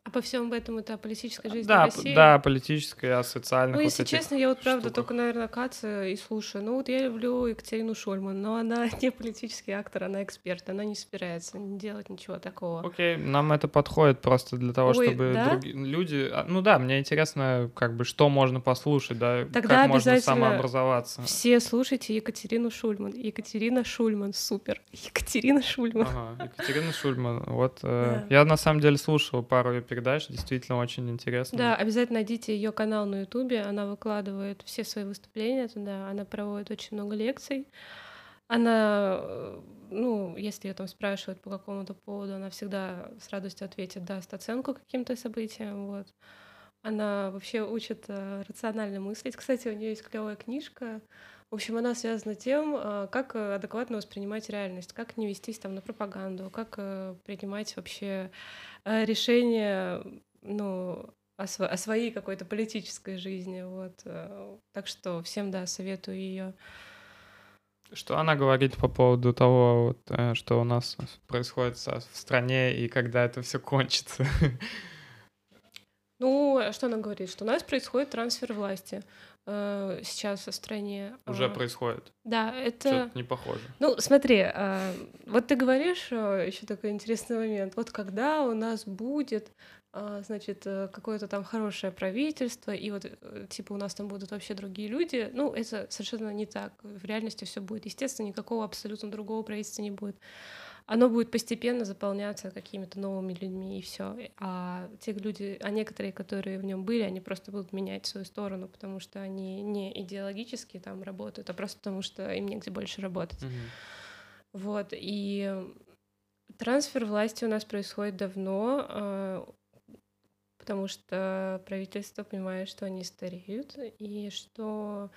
А по всем этом это о политической жизни Да, России? да, политической, о социальных Ну, вот если этих честно, я вот правда штуках. только, наверное, Каца и слушаю. Ну, вот я люблю Екатерину Шульман, но она не политический актор, она эксперт, она не собирается не делать ничего такого. Окей, нам это подходит просто для того, Ой, чтобы да? други- люди... а, Ну да, мне интересно, как бы, что можно послушать, да, Тогда как можно самообразоваться. Все слушайте Екатерину Шульман. Екатерина Шульман, супер. Екатерина Шульман. Ага, Екатерина Шульман. Вот э, Да. я на самом деле слушал пару передач, действительно очень интересно. Да, обязательно найдите ее канал на Ютубе. Она выкладывает все свои выступления туда. Она проводит очень много лекций. Она, э, ну, если ее там спрашивают по какому-то поводу, она всегда с радостью ответит, даст оценку каким-то событиям. Вот. Она вообще учит э, рационально мыслить. Кстати, у нее есть клевая книжка. В общем, она связана тем, э, как адекватно воспринимать реальность, как не вестись там на пропаганду, как принимать вообще решения, ну, о, сво- о своей какой-то политической жизни. Вот. э. Так что всем, да, советую ее. Что она говорит по поводу того, вот, э, что у нас происходит в стране и когда это все кончится? Ну, а что она говорит? Что у нас происходит трансфер власти э, сейчас в стране. Уже А, происходит. Да, это... Что-то не похоже. Ну, смотри, а, вот ты говоришь, еще такой интересный момент, вот когда у нас будет, а, значит, э, какое-то там хорошее правительство, и вот, э, типа, у нас там будут вообще другие люди, ну, это совершенно не так. В реальности все будет. Естественно, никакого абсолютно другого правительства не будет. Оно будет постепенно заполняться какими-то новыми людьми, и все. А те люди, а некоторые, которые в нем были, они просто будут менять свою сторону, потому что они не идеологически там работают, а просто потому что им негде больше работать. Мгм. Вот, и трансфер власти у нас происходит давно. э, потому что правительство понимает, что они стареют и что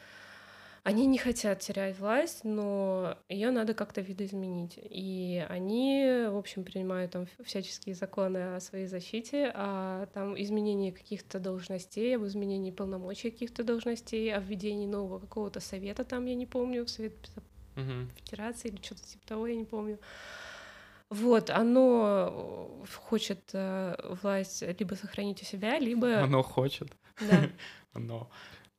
они не хотят терять власть, но ее надо как-то видоизменить. И они, в общем, принимают там всяческие законы о своей защите, о там изменении каких-то должностей, об изменении полномочий каких-то должностей, о введении нового какого-то совета там, я не помню, Совет угу. Федерации или что-то типа того, я не помню. Вот, оно хочет э, власть либо сохранить у себя, либо... Оно хочет. Да. Оно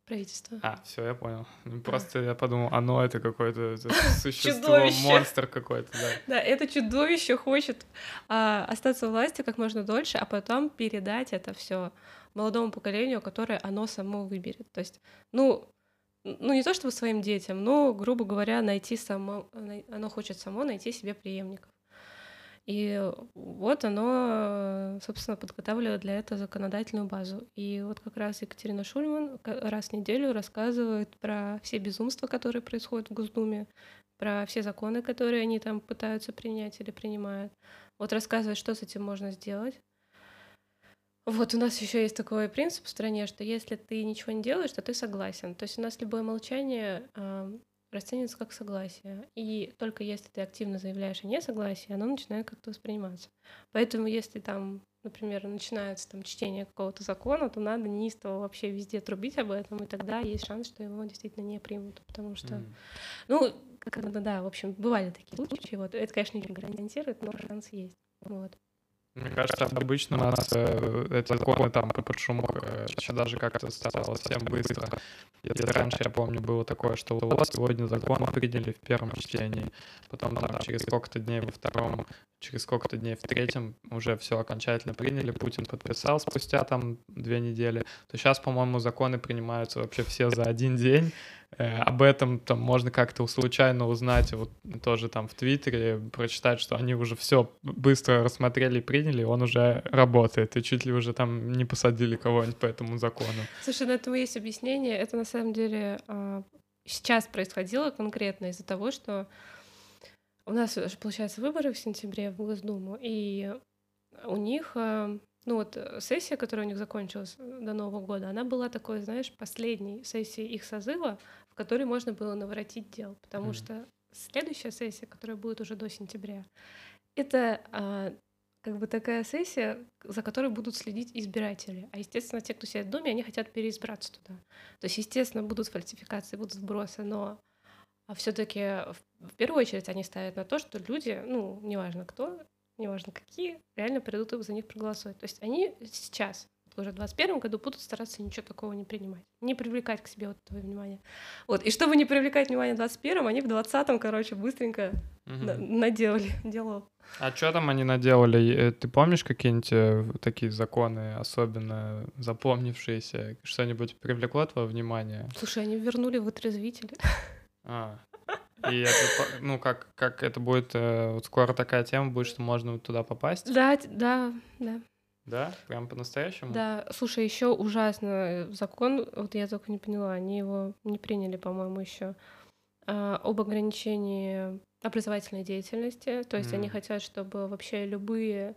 правительство. А, все, я понял. Ну, просто я подумал, оно это какое-то существо, монстр какой-то, да. Да, это чудовище хочет а, остаться у власти как можно дольше, а потом передать это все молодому поколению, которое оно само выберет. То есть, ну, ну не то чтобы своим детям, но, грубо говоря, найти само, оно хочет само найти себе преемников. И вот оно, собственно, подготавливает для этого законодательную базу. И вот как раз Екатерина Шульман раз в неделю рассказывает про все безумства, которые происходят в Госдуме, про все законы, которые они там пытаются принять или принимают. Вот рассказывает, что с этим можно сделать. Вот у нас еще есть такой принцип в стране, что если ты ничего не делаешь, то ты согласен. То есть у нас любое молчание расценивается как согласие. И только если ты активно заявляешь о несогласии, оно начинает как-то восприниматься. Поэтому если там, например, начинается там чтение какого-то закона, то надо неистово вообще везде трубить об этом, и тогда есть шанс, что его действительно не примут. Потому что, mm. ну, как, да, в общем, бывали такие случаи. Вот. Это, конечно, не гарантирует, но шанс есть. Вот. Мне кажется, обычно у нас э, эти законы там под шумок э, даже как-то стало совсем быстро. Если раньше, я помню, было такое, что вот сегодня закон приняли в первом чтении, потом там через сколько-то дней во втором, через сколько-то дней в третьем уже все окончательно приняли, Путин подписал спустя там две недели, то сейчас, по-моему, законы принимаются вообще все за один день, об этом там можно как-то случайно узнать, вот тоже там в Твиттере прочитать, что они уже все быстро рассмотрели и приняли, он уже работает, и чуть ли уже там не посадили кого-нибудь по этому закону. Слушай, на этому есть объяснение. Это на самом деле а, сейчас происходило конкретно из-за того, что у нас, получается, выборы в сентябре в Госдуму, и у них а, ну вот э, сессия, которая у них закончилась э, до Нового года, она была такой, знаешь, последней сессией их созыва, в которой можно было наворотить дел, потому mm-hmm. что следующая сессия, которая будет уже до сентября, это а, как бы такая сессия, за которой будут следить избиратели. А, естественно, те, кто сидит в Думе, они хотят переизбраться туда. То есть, естественно, будут фальсификации, будут сбросы, но а все таки в, в первую очередь они ставят на то, что люди, ну, неважно кто, неважно какие, реально придут и за них проголосуют. То есть они сейчас, уже в 2021 году, будут стараться ничего такого не принимать, не привлекать к себе вот этого внимания. Вот, и чтобы не привлекать внимание в 21 они в 20-м, короче, быстренько угу. на- наделали дело. А что там они наделали? Э, ты помнишь какие-нибудь э, такие законы, особенно запомнившиеся? Что-нибудь привлекло твое внимание? Слушай, они вернули вытрезвители. А, и это, ну, как, как это будет, э, вот скоро такая тема будет, что можно туда попасть? Да, да, да. Да? Прям по-настоящему? Да. Слушай, еще ужасно закон, вот я только не поняла, они его не приняли, по-моему, еще, а, об ограничении образовательной деятельности. То есть mm. они хотят, чтобы вообще любые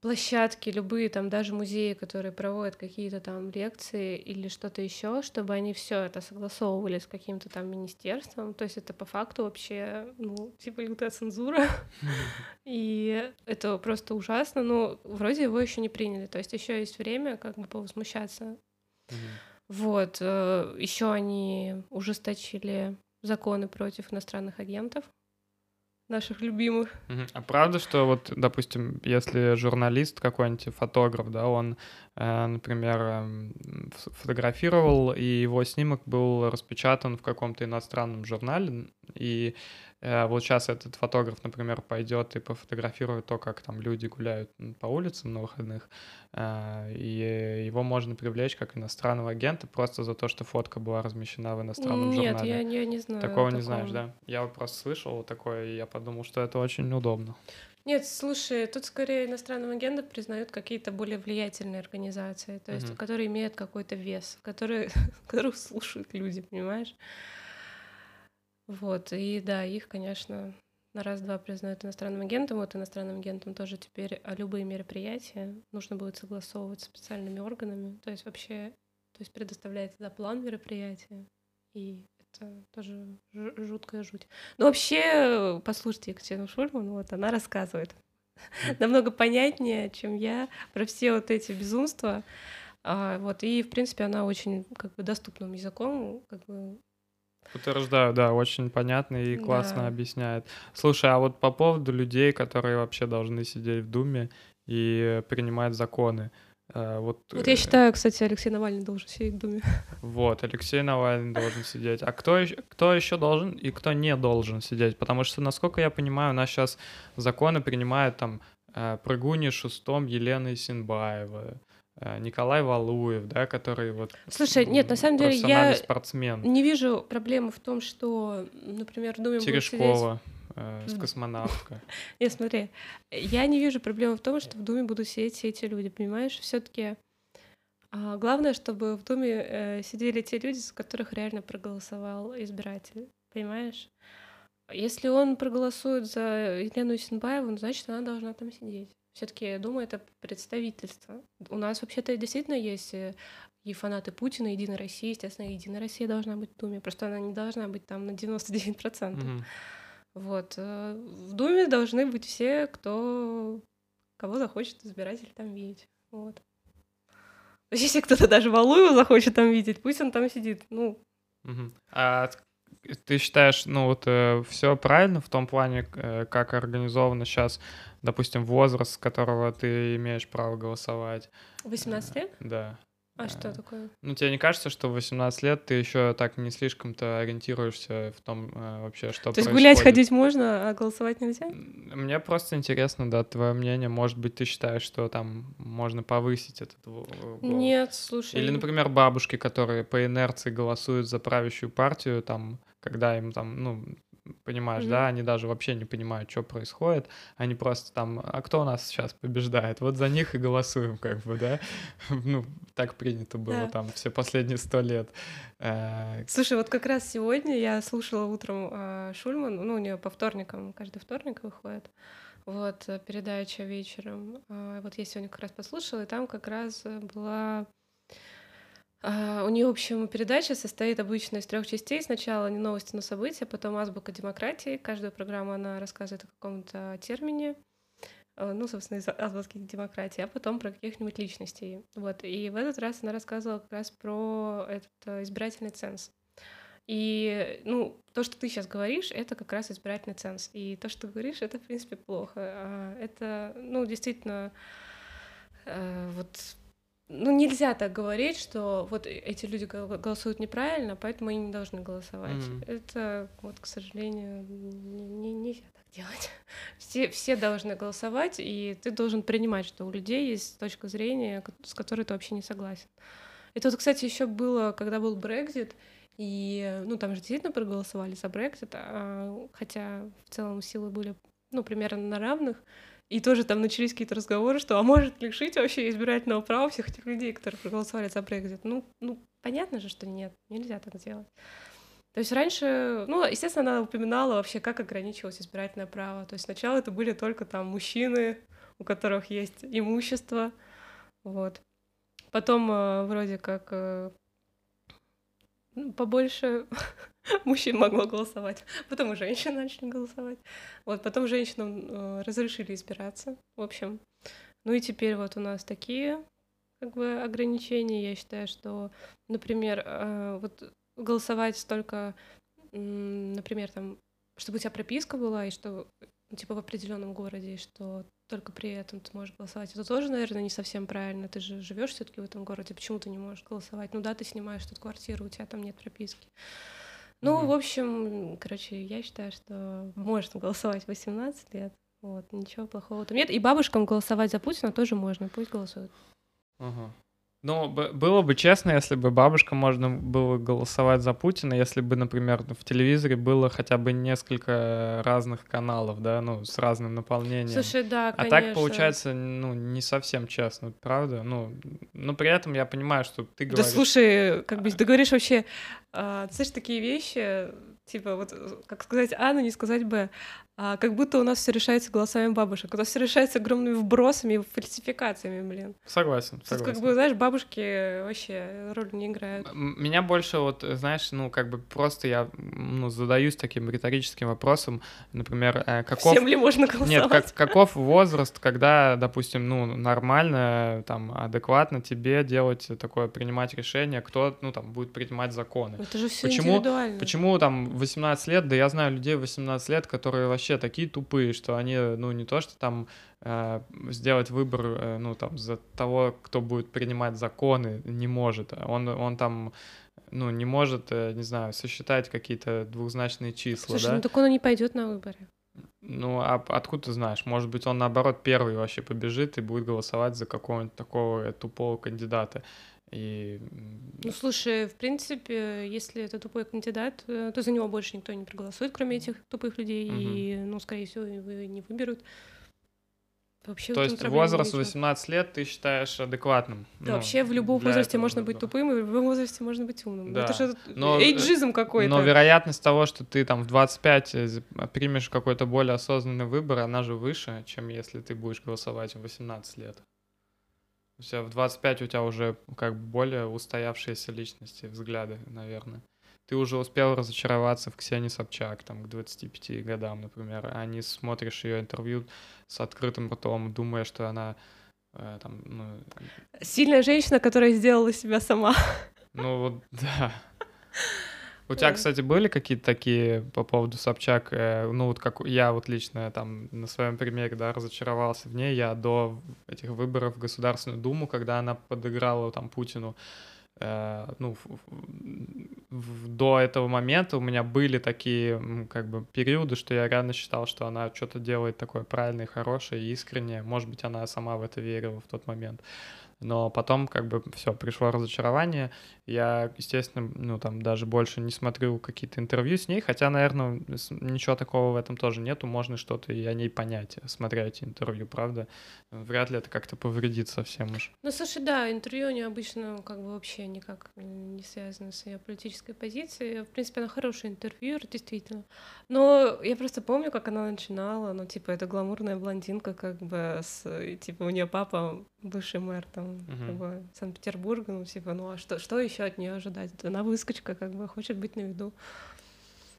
площадки, любые там даже музеи, которые проводят какие-то там лекции или что-то еще, чтобы они все это согласовывали с каким-то там министерством. То есть это по факту вообще, ну, типа лютая цензура. И это просто ужасно. Но вроде его еще не приняли. То есть еще есть время как бы повозмущаться. Вот. Э, еще они ужесточили законы против иностранных агентов наших любимых. А правда, что вот, допустим, если журналист какой-нибудь, фотограф, да, он, э, например, эм, фотографировал, и его снимок был распечатан в каком-то иностранном журнале, и вот сейчас этот фотограф, например, пойдет и пофотографирует то, как там люди гуляют по улицам на выходных, э, и его можно привлечь как иностранного агента просто за то, что фотка была размещена в иностранном Нет, журнале. Нет, я, я не знаю. Такого, такого не знаешь, да? Я просто слышал такое, и я подумал, что это очень удобно. Нет, слушай, тут скорее иностранным агентом признают какие-то более влиятельные организации, то есть, uh-huh. которые имеют какой-то вес, которые, которых слушают люди, понимаешь? Вот, и да, их, конечно, на раз-два признают иностранным агентом. Вот иностранным агентом тоже теперь а, любые мероприятия нужно будет согласовывать с специальными органами. То есть вообще, то есть предоставляется да, план мероприятия. И это тоже жуткая жуть. Но вообще, послушайте Екатерину Шульман, вот она рассказывает намного понятнее, чем я, про все вот эти безумства. А, вот, и, в принципе, она очень как бы доступным языком как бы Утверждаю, да, очень понятно и классно да. объясняет. Слушай, а вот по поводу людей, которые вообще должны сидеть в Думе и принимать законы. Э, вот, вот я э, считаю, кстати, Алексей Навальный должен сидеть в Думе. Вот, Алексей Навальный должен сидеть. А кто, кто еще должен и кто не должен сидеть? Потому что, насколько я понимаю, у нас сейчас законы принимают там э, Прыгуни Шестом Елены Синбаева, Николай Валуев, да, который вот Слушай, нет, на самом деле я спортсмен. не вижу проблемы в том, что, например, в Думе Терешкова. Сидеть... э, с космонавткой. Нет, смотри, я не вижу проблемы в том, что в Думе будут сидеть все эти люди, понимаешь? все таки а, главное, чтобы в Думе э, сидели те люди, за которых реально проголосовал избиратель, понимаешь? Если он проголосует за Елену Синбаеву, значит, она должна там сидеть все-таки, я думаю, это представительство. У нас вообще-то действительно есть э, и фанаты Путина, Единой России. Естественно, Единая Россия должна быть в Думе. Просто она не должна быть там на 99%. Mm-hmm. Вот. Э, в Думе должны быть все, кто кого захочет избиратель там видеть. Вот. Если кто-то даже Валуева захочет там видеть, пусть он там сидит. Ну. Угу. А ты считаешь, ну вот э, все правильно в том плане, э, как организовано сейчас, допустим, возраст, с которого ты имеешь право голосовать? 18 лет? Да. А э, что такое? Ну, тебе не кажется, что в 18 лет ты еще так не слишком-то ориентируешься в том э, вообще, что То есть гулять, ходить можно, а голосовать нельзя? Мне просто интересно, да, твое мнение. Может быть, ты считаешь, что там можно повысить этот голос? Нет, слушай. Или, например, бабушки, которые по инерции голосуют за правящую партию, там, когда им там, ну, понимаешь, mm-hmm. да, они даже вообще не понимают, что происходит, они просто там, а кто у нас сейчас побеждает, вот за них и голосуем, как бы, да, ну, так принято было там все последние сто лет. Э, Слушай, вот как раз сегодня я слушала утром э, Шульман, ну, у нее по вторникам, каждый вторник выходит, вот, э, передача вечером, вот я сегодня как раз послушала, и там как раз была а, у нее, в общем, передача состоит обычно из трех частей. Сначала новости, но события, потом азбука демократии. Каждую программу она рассказывает о каком-то термине, а, ну, собственно, из азбуки демократии, а потом про каких-нибудь личностей. Вот. И в этот раз она рассказывала как раз про этот э, избирательный ценз. И, ну, то, что ты сейчас говоришь, это как раз избирательный ценз. И то, что ты говоришь, это, в принципе, плохо. А, это, ну, действительно, э, вот ну, нельзя так говорить, что вот эти люди голосуют неправильно, поэтому они не должны голосовать. Mm-hmm. Это, вот, к сожалению, не, не, нельзя так делать. Все, все должны голосовать, и ты должен принимать, что у людей есть точка зрения, с которой ты вообще не согласен. Это вот, кстати, еще было, когда был Брекзит, и, ну, там же действительно проголосовали за Брекзит, а, хотя в целом силы были, ну, примерно на равных, и тоже там начались какие-то разговоры, что а может лишить вообще избирательного права всех этих людей, которые проголосовали за Брекзит. Ну, ну, понятно же, что нет, нельзя так делать. То есть раньше, ну, естественно, она упоминала вообще, как ограничивалось избирательное право. То есть сначала это были только там мужчины, у которых есть имущество, вот. Потом э, вроде как э, ну, побольше мужчин могло голосовать. Потом и женщины начали голосовать. Вот, потом женщинам э, разрешили избираться. В общем, ну и теперь вот у нас такие как бы ограничения. Я считаю, что, например, э, вот голосовать столько, например, там, чтобы у тебя прописка была, и что типа в определенном городе, и что только при этом ты можешь голосовать. Это тоже, наверное, не совсем правильно. Ты же живешь все-таки в этом городе, почему ты не можешь голосовать? Ну да, ты снимаешь тут квартиру, у тебя там нет прописки. Ну, mm-hmm. в общем, короче, я считаю, что можно голосовать 18 лет. Вот, ничего плохого там нет. И бабушкам голосовать за Путина тоже можно, пусть голосуют. Ага. Ну, было бы честно, если бы бабушка можно было голосовать за Путина, если бы, например, в телевизоре было хотя бы несколько разных каналов, да, ну, с разным наполнением. Слушай, да, конечно. А так получается, ну, не совсем честно, правда? Ну, но при этом я понимаю, что ты говоришь... Да слушай, как бы ты говоришь вообще, а, знаешь, такие вещи, Типа, вот, как сказать А, но не сказать Б. А как будто у нас все решается голосами бабушек. У нас все решается огромными вбросами и фальсификациями, блин. Согласен, Тут, согласен. как бы, знаешь, бабушки вообще роли не играют. Меня больше вот, знаешь, ну, как бы просто я, ну, задаюсь таким риторическим вопросом, например, э, каков... Всем ли можно голосовать? Нет, как, каков возраст, когда, допустим, ну, нормально, там, адекватно тебе делать такое, принимать решение, кто, ну, там, будет принимать законы. Это же все Почему- индивидуально. Почему там 18 лет, да я знаю людей 18 лет, которые вообще такие тупые, что они, ну, не то, что там э, сделать выбор, э, ну, там, за того, кто будет принимать законы, не может. Он, он там, ну, не может, э, не знаю, сосчитать какие-то двухзначные числа, Слушай, да? ну так он и не пойдет на выборы. Ну, а откуда ты знаешь? Может быть, он, наоборот, первый вообще побежит и будет голосовать за какого-нибудь такого тупого кандидата. И... Ну, слушай, в принципе, если это тупой кандидат, э, то за него больше никто не проголосует, кроме этих тупых людей, Мгм. и, ну, скорее всего, его не выберут. Вообще, То есть возраст ничего. 18 лет ты считаешь адекватным? Да, Ну, вообще в любом возрасте этого можно быть тупым, и в любом возрасте можно быть умным. Да. Это же Но, э, эйджизм какой-то. Но вероятность того, что ты там в 25 з- примешь какой-то более осознанный выбор, она же выше, чем если ты будешь голосовать в 18 лет. У тебя в 25 у тебя уже как бы более устоявшиеся личности, взгляды, наверное. Ты уже успел разочароваться в Ксении Собчак, там, к 25 годам, например, а не смотришь ее интервью с открытым ртом, думая, что она э, там, ну, Сильная женщина, которая сделала себя сама. Ну вот, да. У тебя, кстати, были какие-то такие по поводу Собчак, э, ну вот как я вот лично там на своем примере, да, разочаровался в ней, я до этих выборов в Государственную Думу, когда она подыграла там Путину, э, ну, до этого момента у меня были такие, как бы, периоды, что я реально считал, что она что-то делает такое правильное, хорошее, искреннее. Может быть, она сама в это верила в тот момент. Но потом, как бы, все, пришло разочарование. Я, естественно, ну, там, даже больше не смотрю какие-то интервью с ней, хотя, наверное, ничего такого в этом тоже нету, можно что-то и о ней понять, смотря эти интервью, правда? Вряд ли это как-то повредит совсем уж. Ну, слушай, да, интервью они обычно как бы вообще никак не связаны с ее политической позицией. В принципе, она хороший интервьюер, действительно. Но я просто помню, как она начинала, ну, типа, это гламурная блондинка, как бы, с, типа, у нее папа бывший мэр, там, как Мгм. бы, Санкт-Петербурга, ну, типа, ну, а что, что еще от нее ожидать? Она выскочка, как бы, хочет быть на виду.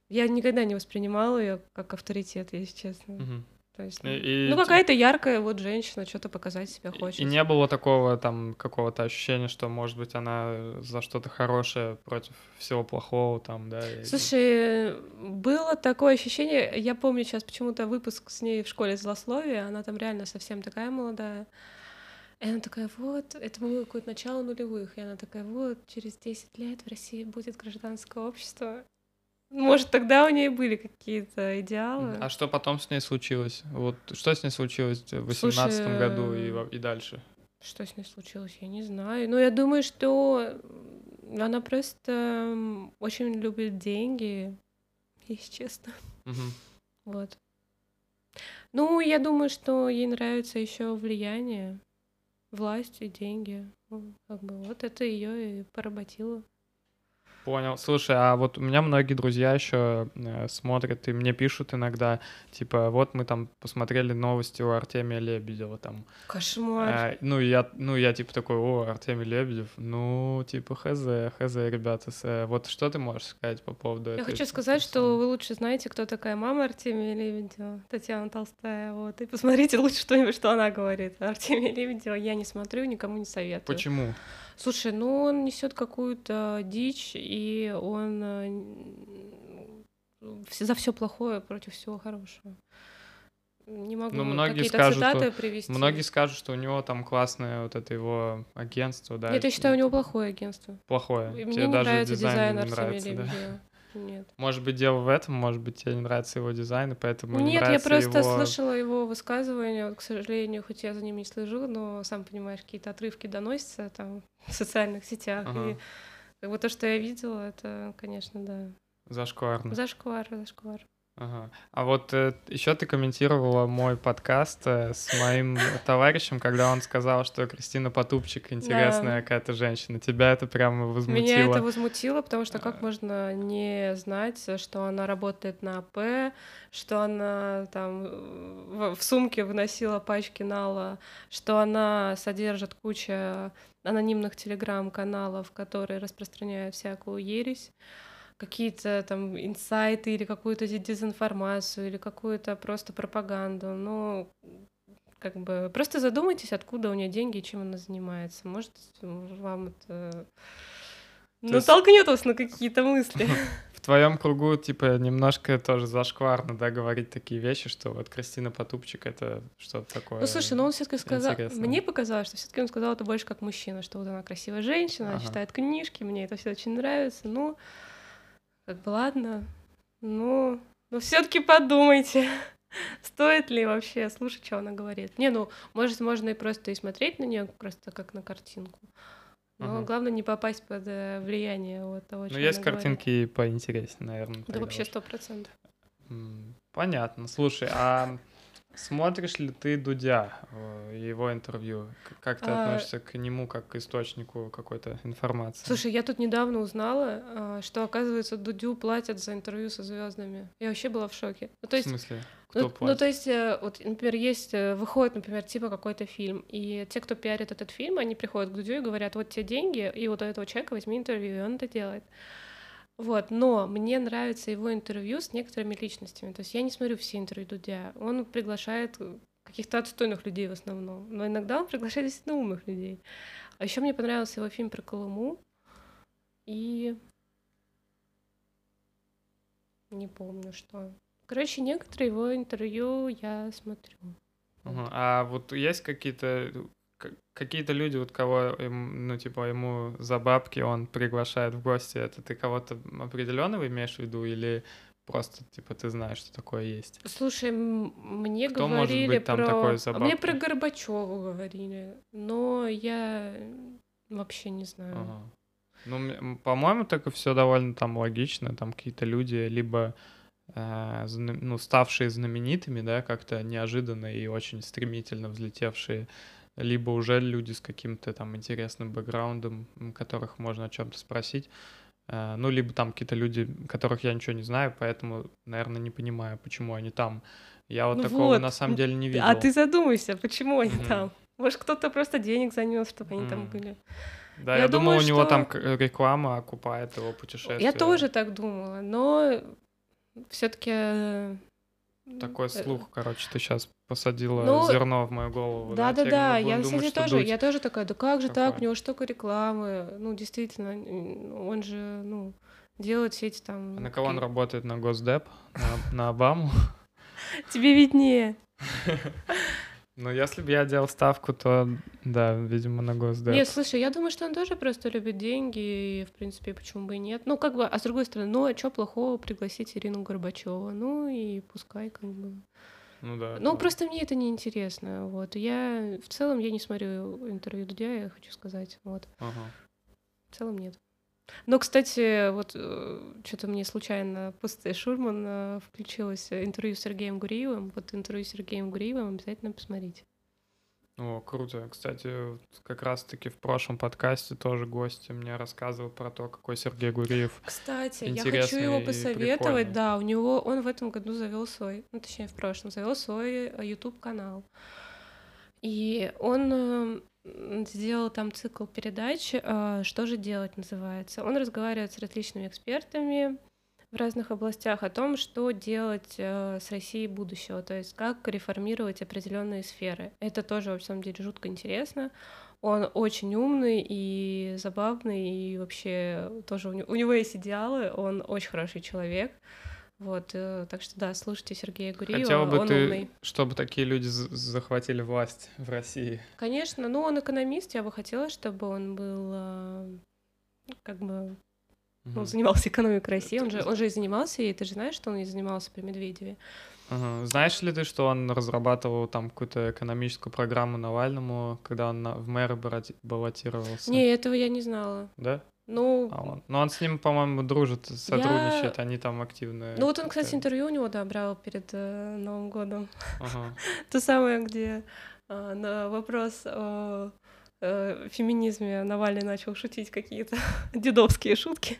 Я никогда не воспринимала ее как авторитет, если честно. Мгм. То есть, И- ну, те- какая-то яркая вот женщина, что-то показать себя хочет. И не было такого там какого-то ощущения, что, может быть, она за что-то хорошее против всего плохого там, да? и- Слушай, было такое ощущение, я помню сейчас почему-то выпуск с ней в школе злословия, она там реально совсем такая молодая. И она такая, вот, это было какое-то начало нулевых, и она такая, вот, через 10 лет в России будет гражданское общество. Может, тогда у нее были какие-то идеалы. А что потом с ней случилось? Вот что с ней случилось в 2018 году и, и дальше? Что с ней случилось, я не знаю. Но я думаю, что она просто очень любит деньги, если честно. Мгм. Вот. Ну, я думаю, что ей нравится еще влияние, власть и деньги. Ну, как бы вот это ее и поработило. Понял. Слушай, а вот у меня многие друзья еще смотрят и мне пишут иногда, типа, вот мы там посмотрели новости у Артемия Лебедева там. Кошмар. А, ну, я, ну, я типа такой, о, Артемий Лебедев, ну, типа, хз, хз, ребята. с- э, Вот что ты можешь сказать по поводу Я этой хочу сказать, что вы лучше знаете, кто такая мама Артемия Лебедева, Татьяна Толстая, вот, и посмотрите лучше что-нибудь, что она говорит. Артемия Лебедева я не смотрю, никому не советую. Почему? Слушай, ну он несет какую-то дичь, и он э, за все плохое против всего хорошего. Не могу Ну, многие скажут, цитаты что- привести. Многие скажут, что у него там классное вот это его агентство, да. Нет, я считаю, у него плохое агентство. плохое. И Тебе Мне не даже нравится дизайн, дизайн не нравится, да? Лебедева. Нет. Может быть, дело в этом, может быть, тебе не нравится его дизайн, и поэтому не Нет, я нравится просто его... слышала его высказывания, к сожалению, хоть я за ним не слежу, но сам понимаешь, какие-то отрывки доносятся там в социальных сетях, Ага. и как бы то, что я видела, это, конечно, да, Зашкварно. зашквар, зашквар. Ага. А вот э, еще ты комментировала мой подкаст э, с моим товарищем, когда он сказал, что Кристина Потупчик интересная Да. какая-то женщина. Тебя это прямо возмутило. Меня это возмутило, потому что как можно не знать, что она работает на АП, что она там э, в, в сумке выносила пачки нала, что она содержит кучу анонимных телеграм-каналов, которые распространяют всякую ересь, какие-то там инсайты или какую-то дезинформацию или какую-то просто пропаганду. Ну, как бы просто задумайтесь, откуда у нее деньги и чем она занимается. Может, вам это То есть- натолкнет вас на какие-то мысли. В твоем кругу, типа, немножко тоже зашкварно, да, говорить такие вещи, что вот Кристина Потупчик — это что-то такое... Ну слушай, ну он все-таки сказал, мне показалось, что все-таки он сказал это больше как мужчина, что вот она красивая женщина, она Ага. читает книжки, мне это все очень нравится. Ну, как бы ладно, ну, но все-таки подумайте, стоит ли вообще слушать, что она говорит. Не, ну, может, можно и просто и смотреть на нее просто как на картинку. Но Ага. главное не попасть под э, влияние вот того, Ну, есть говорит. картинки и поинтереснее, наверное. Да вообще сто процентов. Понятно. Слушай, а смотришь ли ты Дудя, э, его интервью? Как ты А, относишься к нему как к источнику какой-то информации? Слушай, я тут недавно узнала, а, что, оказывается, Дудю платят за интервью со звездами. Я вообще была в шоке. Ну, то в есть, смысле? ну, Кто ну, платит? то есть, э, вот, например, есть, э, выходит, например, типа какой-то фильм, и те, кто пиарит этот фильм, они приходят к Дудю и говорят, вот те деньги, и вот у этого человека возьми интервью, и он это делает. Вот, но мне нравится его интервью с некоторыми личностями. То есть я не смотрю все интервью Дудя. Он приглашает э, каких-то отстойных людей в основном. Но иногда он приглашает действительно умных людей. А еще мне понравился его фильм про Колыму. И не помню что. Короче, некоторые его интервью я смотрю. Ага. А вот есть какие-то какие-то люди, вот кого, ну, типа, ему за бабки он приглашает в гости, это ты кого-то определенного имеешь в виду или просто, типа, ты знаешь, что такое есть? Слушай, мне Кто может говорили быть там про... такой за Мне про Горбачева говорили, но я вообще не знаю. Ага. Ну, по-моему, так все довольно там логично. Там какие-то люди, либо э, ну, ставшие знаменитыми, да, как-то неожиданно и очень стремительно взлетевшие, либо уже люди с каким-то там интересным бэкграундом, которых можно о чем-то спросить. Э, Ну, либо там какие-то люди, которых я ничего не знаю, поэтому, наверное, не понимаю, почему они там. Я вот Ну такого вот, на самом деле не видел. А ты задумайся, почему они Мгм. там? Может, кто-то просто денег занес, чтобы они там М. были. Да, я я, думал, думаю, у него там что- к- реклама окупает его путешествие. Я тоже так думала, но все-таки Такой слух, короче, ты сейчас посадила Ну, зерно в мою голову. Да, да, да. будем Я, думать, кстати, что тоже, я тоже такая, да как же так, такой. у него столько рекламы. Ну, действительно, он же, ну, делает все эти там. А на кого он работает? На Госдеп? На, на Обаму? Тебе виднее. Ну, если бы я делал ставку, то, да, видимо, на Госдеп. Нет, слушай, я думаю, что он тоже просто любит деньги, и, в принципе, почему бы и нет. Ну, как бы, а с другой стороны, ну, а что плохого пригласить Ирину Горбачеву? Ну, и пускай, как бы. Ну да. Ну, это- просто мне это не интересно, вот. Я, в целом, я не смотрю интервью Дудя, я хочу сказать, вот. Ага. В целом нет. Но, кстати, вот что-то мне случайно после Шурман э, включилось э, интервью с Сергеем Гуриевым. Вот интервью с Сергеем Гуриевым обязательно посмотрите. О, круто. Кстати, как раз-таки в прошлом подкасте тоже гость мне рассказывал про то, какой Сергей Гуриев. Кстати, я хочу его посоветовать. Да, у него он в этом году завел свой, ну точнее в прошлом, завел свой YouTube канал. И он э, сделал там цикл передач э, «Что же делать» называется. Он разговаривает с различными экспертами в разных областях о том, что делать э, с Россией будущего, то есть как реформировать определенные сферы. Это тоже, на самом деле, жутко интересно. Он очень умный и забавный, и вообще тоже у него, у него есть идеалы, он очень хороший человек. Вот, э, так что да, слушайте Сергея Гуриева, Хотела бы он ты, умный. чтобы такие люди захватили власть в России. Конечно, ну он экономист, я бы хотела, чтобы он был э, как бы ну, Мгм. занимался экономикой России. Он же, он же и занимался ей, ты же знаешь, что он и занимался при Медведеве. Ага. Знаешь ли ты, что он разрабатывал там какую-то экономическую программу Навальному, когда он в барати- баллотировался? Не, этого я не знала. Да? Ну, А он, но он с ним, по-моему, дружит, сотрудничает, они там активно. ну вот он, кстати, интервью у него, да, брал перед э, Новым годом. Ага. То самое, где э, на вопрос о э, феминизме Навальный начал шутить какие-то дедовские шутки.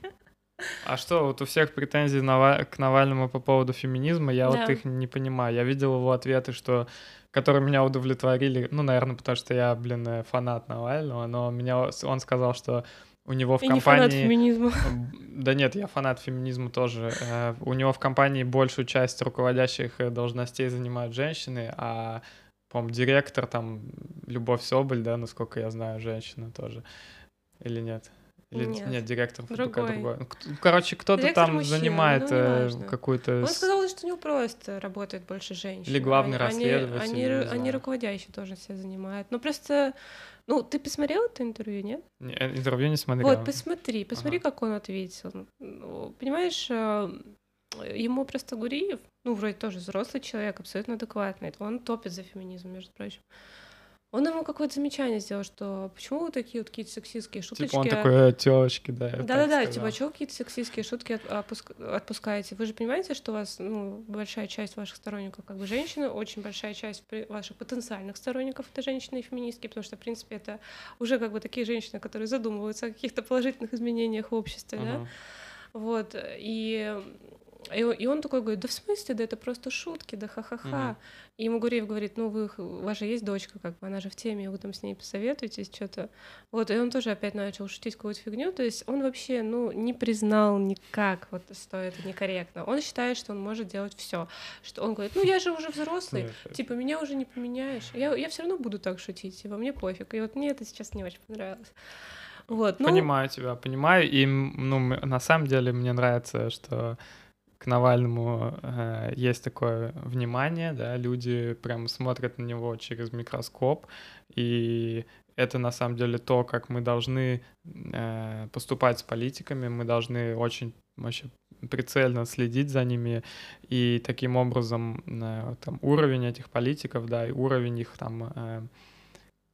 А что, вот у всех претензий Нава- к Навальному по поводу феминизма, я вот Да. их не понимаю. Я видел его ответы, что которые меня удовлетворили, ну, наверное, потому что я, блин, э, фанат Навального, но меня, он сказал, что у него в И не фанат компании... феминизма. Да нет, я фанат феминизма тоже. Э, У него в компании большую часть руководящих э, должностей занимают женщины, а, по-моему, директор там Любовь Соболь, да, насколько я знаю, женщина тоже. Или нет? Или Нет, нет, директор пока другой. другой. Ну, Короче, кто-то там мужчина, занимает ну, э, какую-то... Он сказал, что у него просто работает больше женщин. Или главный Они- расследователь, Они, они, они руководящие тоже все занимают. Ну просто, ну ты посмотрел это интервью, нет? Не, э, Интервью не смотрел. Вот, посмотри, посмотри, Ага. как он ответил. Ну, Понимаешь, э, ему просто Гуриев, ну, вроде тоже взрослый человек, абсолютно адекватный. Он топит за феминизм, между прочим. Он ему какое-то замечание сделал, что почему вы такие вот какие-то сексистские шуточки... Типа он такой телочки, да. я так Да-да-да, типа, а чего какие-то сексистские шутки от- опуск- отпускаете? Вы же понимаете, что у вас, ну, большая часть ваших сторонников как бы женщины, очень большая часть ваших потенциальных сторонников это женщины и феминистки, потому что, в принципе, это уже как бы такие женщины, которые задумываются о каких-то положительных изменениях в обществе, да? Ага. Вот, и, и, он- и он такой говорит, да в смысле, да это просто шутки, да ха-ха-ха. Мгм. И ему Гуриев говорит, ну вы, у вас же есть дочка, как бы, она же в теме, вы там с ней посоветуетесь, что-то. Вот, и он тоже опять начал шутить какую-то фигню, то есть он вообще, ну, не признал никак, вот, что это некорректно. Он считает, что он может делать все, что он говорит, ну я же уже взрослый, Нет, типа меня уже не поменяешь, я, я все равно буду так шутить, типа мне пофиг. И вот мне это сейчас не очень понравилось. Вот, ну, Понимаю тебя, понимаю. И ну, на самом деле мне нравится, что к Навальному э, есть такое внимание, да, люди прям смотрят на него через микроскоп, и это на самом деле то, как мы должны э, поступать с политиками, мы должны очень вообще прицельно следить за ними, и таким образом э, там уровень этих политиков, да, и уровень их там э,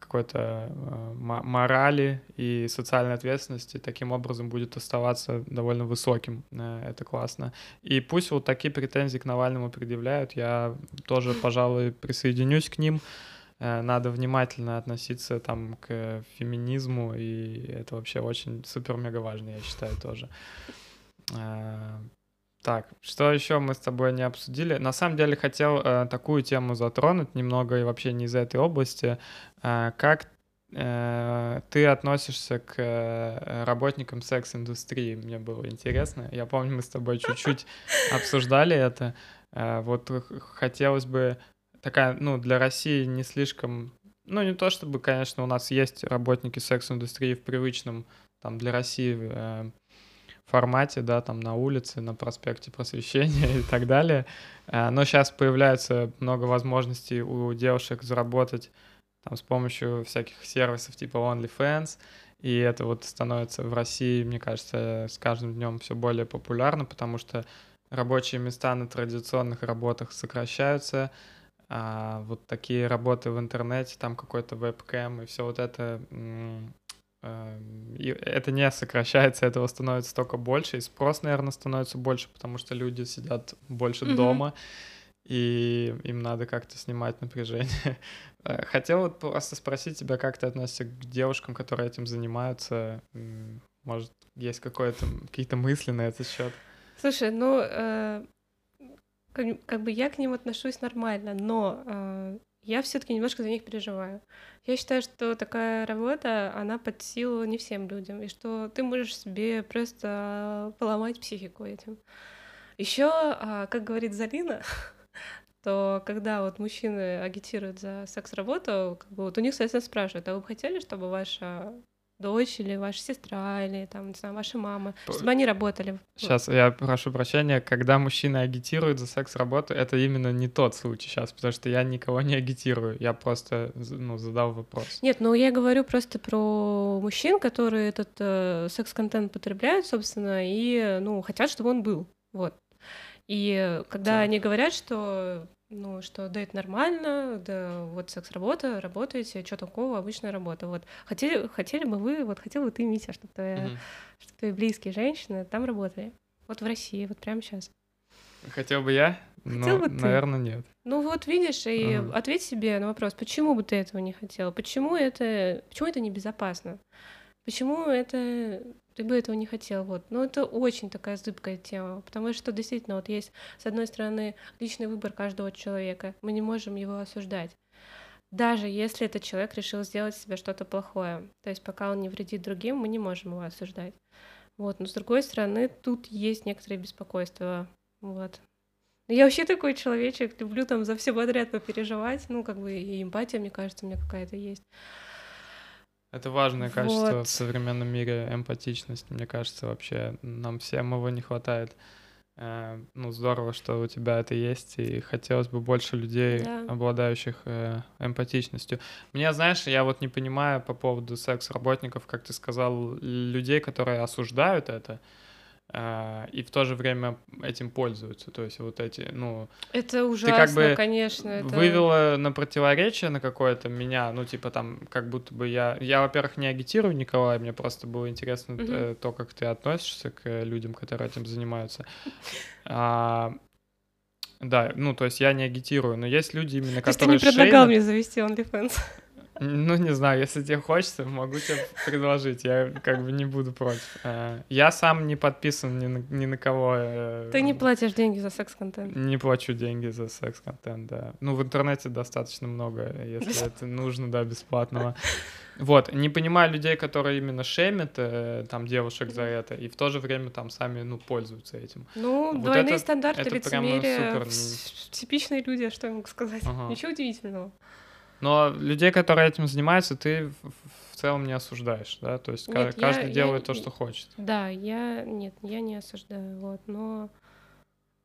какой-то э, мо- морали и социальной ответственности таким образом будет оставаться довольно высоким. Э, Это классно. И пусть вот такие претензии к Навальному предъявляют, я тоже, пожалуй, присоединюсь к ним. Э, Надо внимательно относиться там к феминизму, и это вообще очень супер-мега важно, я считаю, тоже. Так, что еще мы с тобой не обсудили? На самом деле хотел э, такую тему затронуть немного и вообще не из этой области. Э, как э, ты относишься к э, работникам секс-индустрии? Мне было интересно. Я помню, мы с тобой чуть-чуть обсуждали это. Э, вот хотелось бы такая, ну, для России не слишком... Ну, не то чтобы, конечно, у нас есть работники секс-индустрии в привычном там для России э, формате, да, там на улице, на проспекте Просвещения и так далее. Э, Но сейчас появляется много возможностей у девушек заработать там с помощью всяких сервисов типа OnlyFans, и это вот становится в России, мне кажется, с каждым днем все более популярно, потому что рабочие места на традиционных работах сокращаются, а вот такие работы в интернете, там какой-то вебкэм и все вот это, и это не сокращается, этого становится только больше, и спрос, наверное, становится больше, потому что люди сидят больше Мгм. дома, и им надо как-то снимать напряжение. Э, Хотел вот просто спросить тебя, как ты относишься к девушкам, которые этим занимаются? Может, есть какое-то, какие-то мысли на этот счет? Слушай, ну, э, как, как бы я к ним отношусь нормально, но э, я все-таки немножко за них переживаю. Я считаю, что такая работа, она под силу не всем людям, и что ты можешь себе просто поломать психику этим. Еще, как говорит Залина, то когда вот мужчины агитируют за секс-работу, как бы вот у них, соответственно, спрашивают, а вы бы хотели, чтобы ваша дочь или ваша сестра или там, не знаю, ваша мама, чтобы они работали? Сейчас я прошу прощения, когда мужчина агитирует за секс-работу, это именно не тот случай сейчас, потому что я никого не агитирую, я просто ну, задал вопрос. Нет, ну я говорю просто про мужчин, которые этот э, секс-контент потребляют, собственно, и, ну, хотят, чтобы он был, вот. И когда Так. они говорят, что ну, что да, это нормально, да, вот секс-работа, работаете, что такого, обычная работа. Вот хотели, хотели бы вы, вот хотел бы ты, Митя, чтобы, твоя, Мгм. чтобы твои близкие женщины там работали. Вот в России, вот прямо сейчас. Хотел бы я? Хотел бы ты. наверное, нет. Ну вот видишь, и Ага. ответь себе на вопрос, почему бы ты этого не хотел? Почему это, почему это небезопасно? Почему это ты бы этого не хотел? Вот. Ну, это очень такая зыбкая тема, потому что действительно вот есть, с одной стороны, личный выбор каждого человека. Мы не можем его осуждать. Даже если этот человек решил сделать себе что-то плохое. То есть пока он не вредит другим, мы не можем его осуждать. Вот. Но с другой стороны, тут есть некоторые беспокойства. Вот. Ну, Я вообще такой человечек, люблю там за все подряд попереживать. Ну, как бы и эмпатия, мне кажется, у меня какая-то есть. Это важное качество Вот. в современном мире, эмпатичность. Мне кажется, вообще нам всем его не хватает. Э, Ну, здорово, что у тебя это есть, и хотелось бы больше людей, Да. обладающих э, эмпатичностью. Мне, знаешь, я вот не понимаю по поводу секс-работников, как ты сказал, людей, которые осуждают это, и в то же время этим пользуются. То есть вот эти, ну, Это ужасно, как бы конечно. Это... вывела на противоречие на какое-то меня, ну, типа там, как будто бы я... Я, во-первых, не агитирую Николая, мне просто было интересно э, то, как ты относишься к людям, которые этим занимаются. А, да, ну, то есть я не агитирую, но есть люди именно, То есть ты не которые предлагал шеймят. мне завести OnlyFans? Ну, не знаю, если тебе хочется, могу тебе предложить, я как бы не буду против. Э, Я сам не подписан ни на, ни на кого. э, Ты не платишь деньги за секс-контент. Не плачу деньги за секс-контент, да. Ну, в интернете достаточно много, если это нужно, да, бесплатного. Вот, не понимаю людей, которые именно шемят э, там девушек за это, и в то же время там сами, ну, пользуются этим. Ну, Вот двойные это- стандарты, это лицемерие, супер. типичные люди, что я могу сказать. Ага. Ничего удивительного. Но людей, которые этим занимаются, ты в, целом не осуждаешь, да? То есть Нет, я- каждый я делает то, не- что хочет. Да, я... Нет, я не осуждаю, вот, но...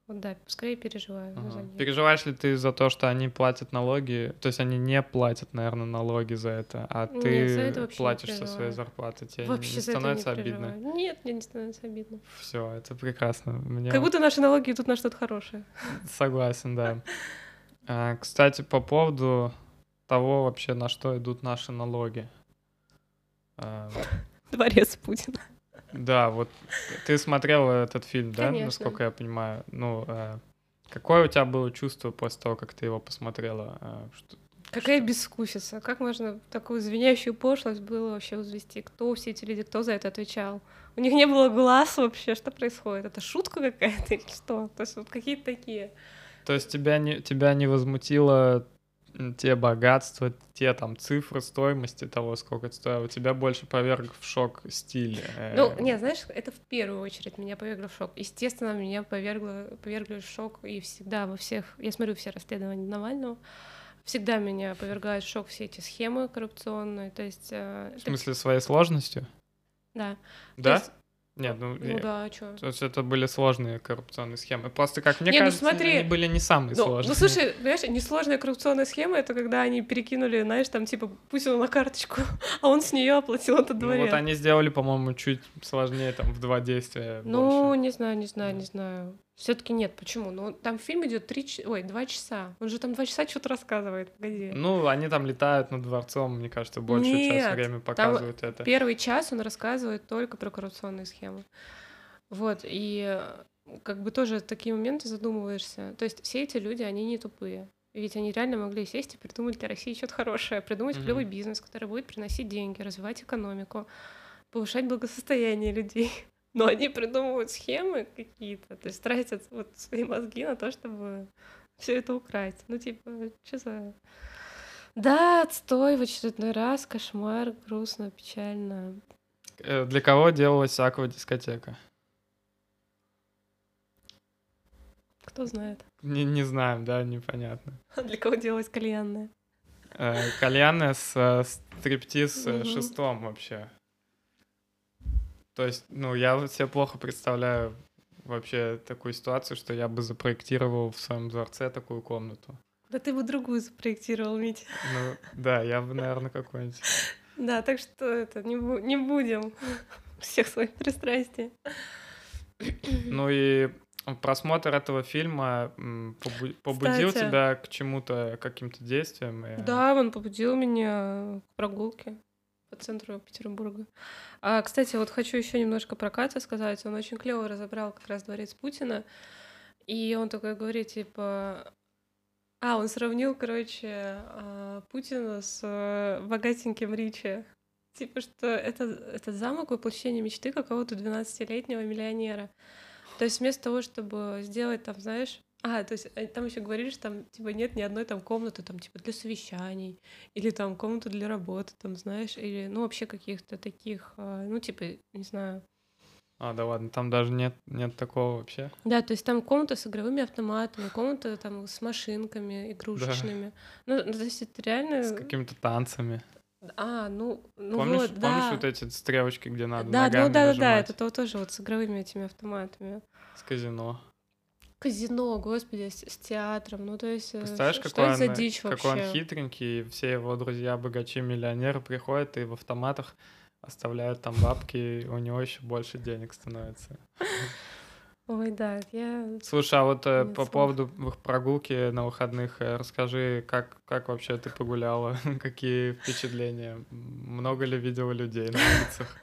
Вот да, скорее переживаю Ага. за них. Переживаешь ли ты за то, что они платят налоги? То есть они не платят, наверное, налоги за это, а Нет, ты это платишь со своей зарплаты. Тебе Вообще не это не становится обидно? Нет, мне не становится обидно. Все, это прекрасно. Мне Как будто наши налоги идут на что-то хорошее. согласен, да. А, Кстати, по поводу того вообще, на что идут наши налоги. А, Дворец Путина. Да, вот ты смотрел этот фильм, да, Конечно. насколько я понимаю? Ну, а, какое у тебя было чувство после того, как ты его посмотрела? А, что- Какая безвкусица. Как можно такую звенящую пошлость было вообще возвести? Кто все эти люди, кто за это отвечал? У них не было глаз вообще, что происходит? Это шутка какая-то или что? То есть вот какие-то такие. То есть тебя не, тебя не возмутило те богатства, те там цифры стоимости того, сколько это стоило? Тебя больше поверг в шок стиль? э, Ну, не, знаешь, это в первую очередь меня повергло в шок. Естественно, меня повергло, повергли в шок и всегда во всех... Я смотрю все расследования Навального. Всегда меня повергают в шок все эти схемы коррупционные. То есть... э, В это- смысле, своей сложностью? Да. То Да? есть- Нет, ну, Ну я- да, а чё? То есть это были сложные коррупционные схемы. Просто, как мне Не, ну кажется, смотри. они были не самые Ну, сложные. ну, слушай, понимаешь, несложная коррупционная схема это когда они перекинули, знаешь, там типа Путину на карточку, а он с нее оплатил этот Ну, дворец. вот они сделали, по-моему, чуть сложнее, там, в два действия Ну, больше. не знаю, не знаю, не знаю. Все-таки нет. Почему? Ну, там фильм идет три, ой, два часа. Он же там два часа что-то рассказывает. Погоди. Ну, они там летают над дворцом, мне кажется, большую часть Нет, времени показывают это. Первый час он рассказывает только про коррупционные схемы. Вот, и э, как бы тоже такие моменты задумываешься. То есть все эти люди, они не тупые. Ведь они реально могли сесть и придумать для России что-то хорошее, придумать Мгм. клевый бизнес, который будет приносить деньги, развивать экономику, повышать благосостояние людей. Но они придумывают схемы какие-то, то есть тратят вот свои мозги на то, чтобы все это украсть. Ну, типа, что за... Да, отстой в очередной раз, кошмар, грустно, печально. Э, Для кого делалась аква-дискотека? Кто знает. Не, не знаем, да, непонятно. А для кого делалась кальянная? Э, Кальяны с э, стриптиз шестом вообще. То есть, ну, я себе плохо представляю вообще такую ситуацию, что я бы запроектировал в своем дворце такую комнату. Да ты бы другую запроектировал, Митя. Ну, да, я бы, наверное, какой-нибудь... Да, так что это не, бу- не будем всех своих пристрастий. Ну и Просмотр этого фильма побудил Кстати, тебя к чему-то, каким-то действиям? И... Да, он побудил меня к прогулке по центру Петербурга. А, кстати, вот хочу еще немножко про Катя сказать. Он очень клево разобрал как раз дворец Путина. И он такой говорит, типа... А, он сравнил, короче, а, Путина с э, богатеньким Ричи. Типа, что это, этот замок воплощение мечты какого-то 12-летнего миллионера. То есть вместо того, чтобы сделать там, знаешь, а, то есть э, там еще говорили, что там типа нет ни одной там комнаты там типа для совещаний или там комнаты для работы, там знаешь, или ну вообще каких-то таких, а, ну типа не знаю. А, да ладно, там даже нет, нет такого вообще. Да, то есть там комната с игровыми автоматами, комната там с машинками игрушечными. Да. Ну, то есть это реально... С какими-то танцами. А, ну, ну помнишь, вот, помнишь да. вот эти стрелочки, где надо да, ну, да, да, да, это то, тоже вот с игровыми этими автоматами. С казино. Казино, господи, с, с театром, ну то есть... Э, Представляешь, что какой, это он, за дичь какой вообще? он хитренький, все его друзья, богачи, миллионеры приходят и в автоматах оставляют там бабки, у него еще больше денег становится. Ой, да, я... Слушай, а вот э, по слов. поводу прогулки на выходных, э, расскажи, как, как вообще ты погуляла, какие впечатления, много ли видела людей на улицах?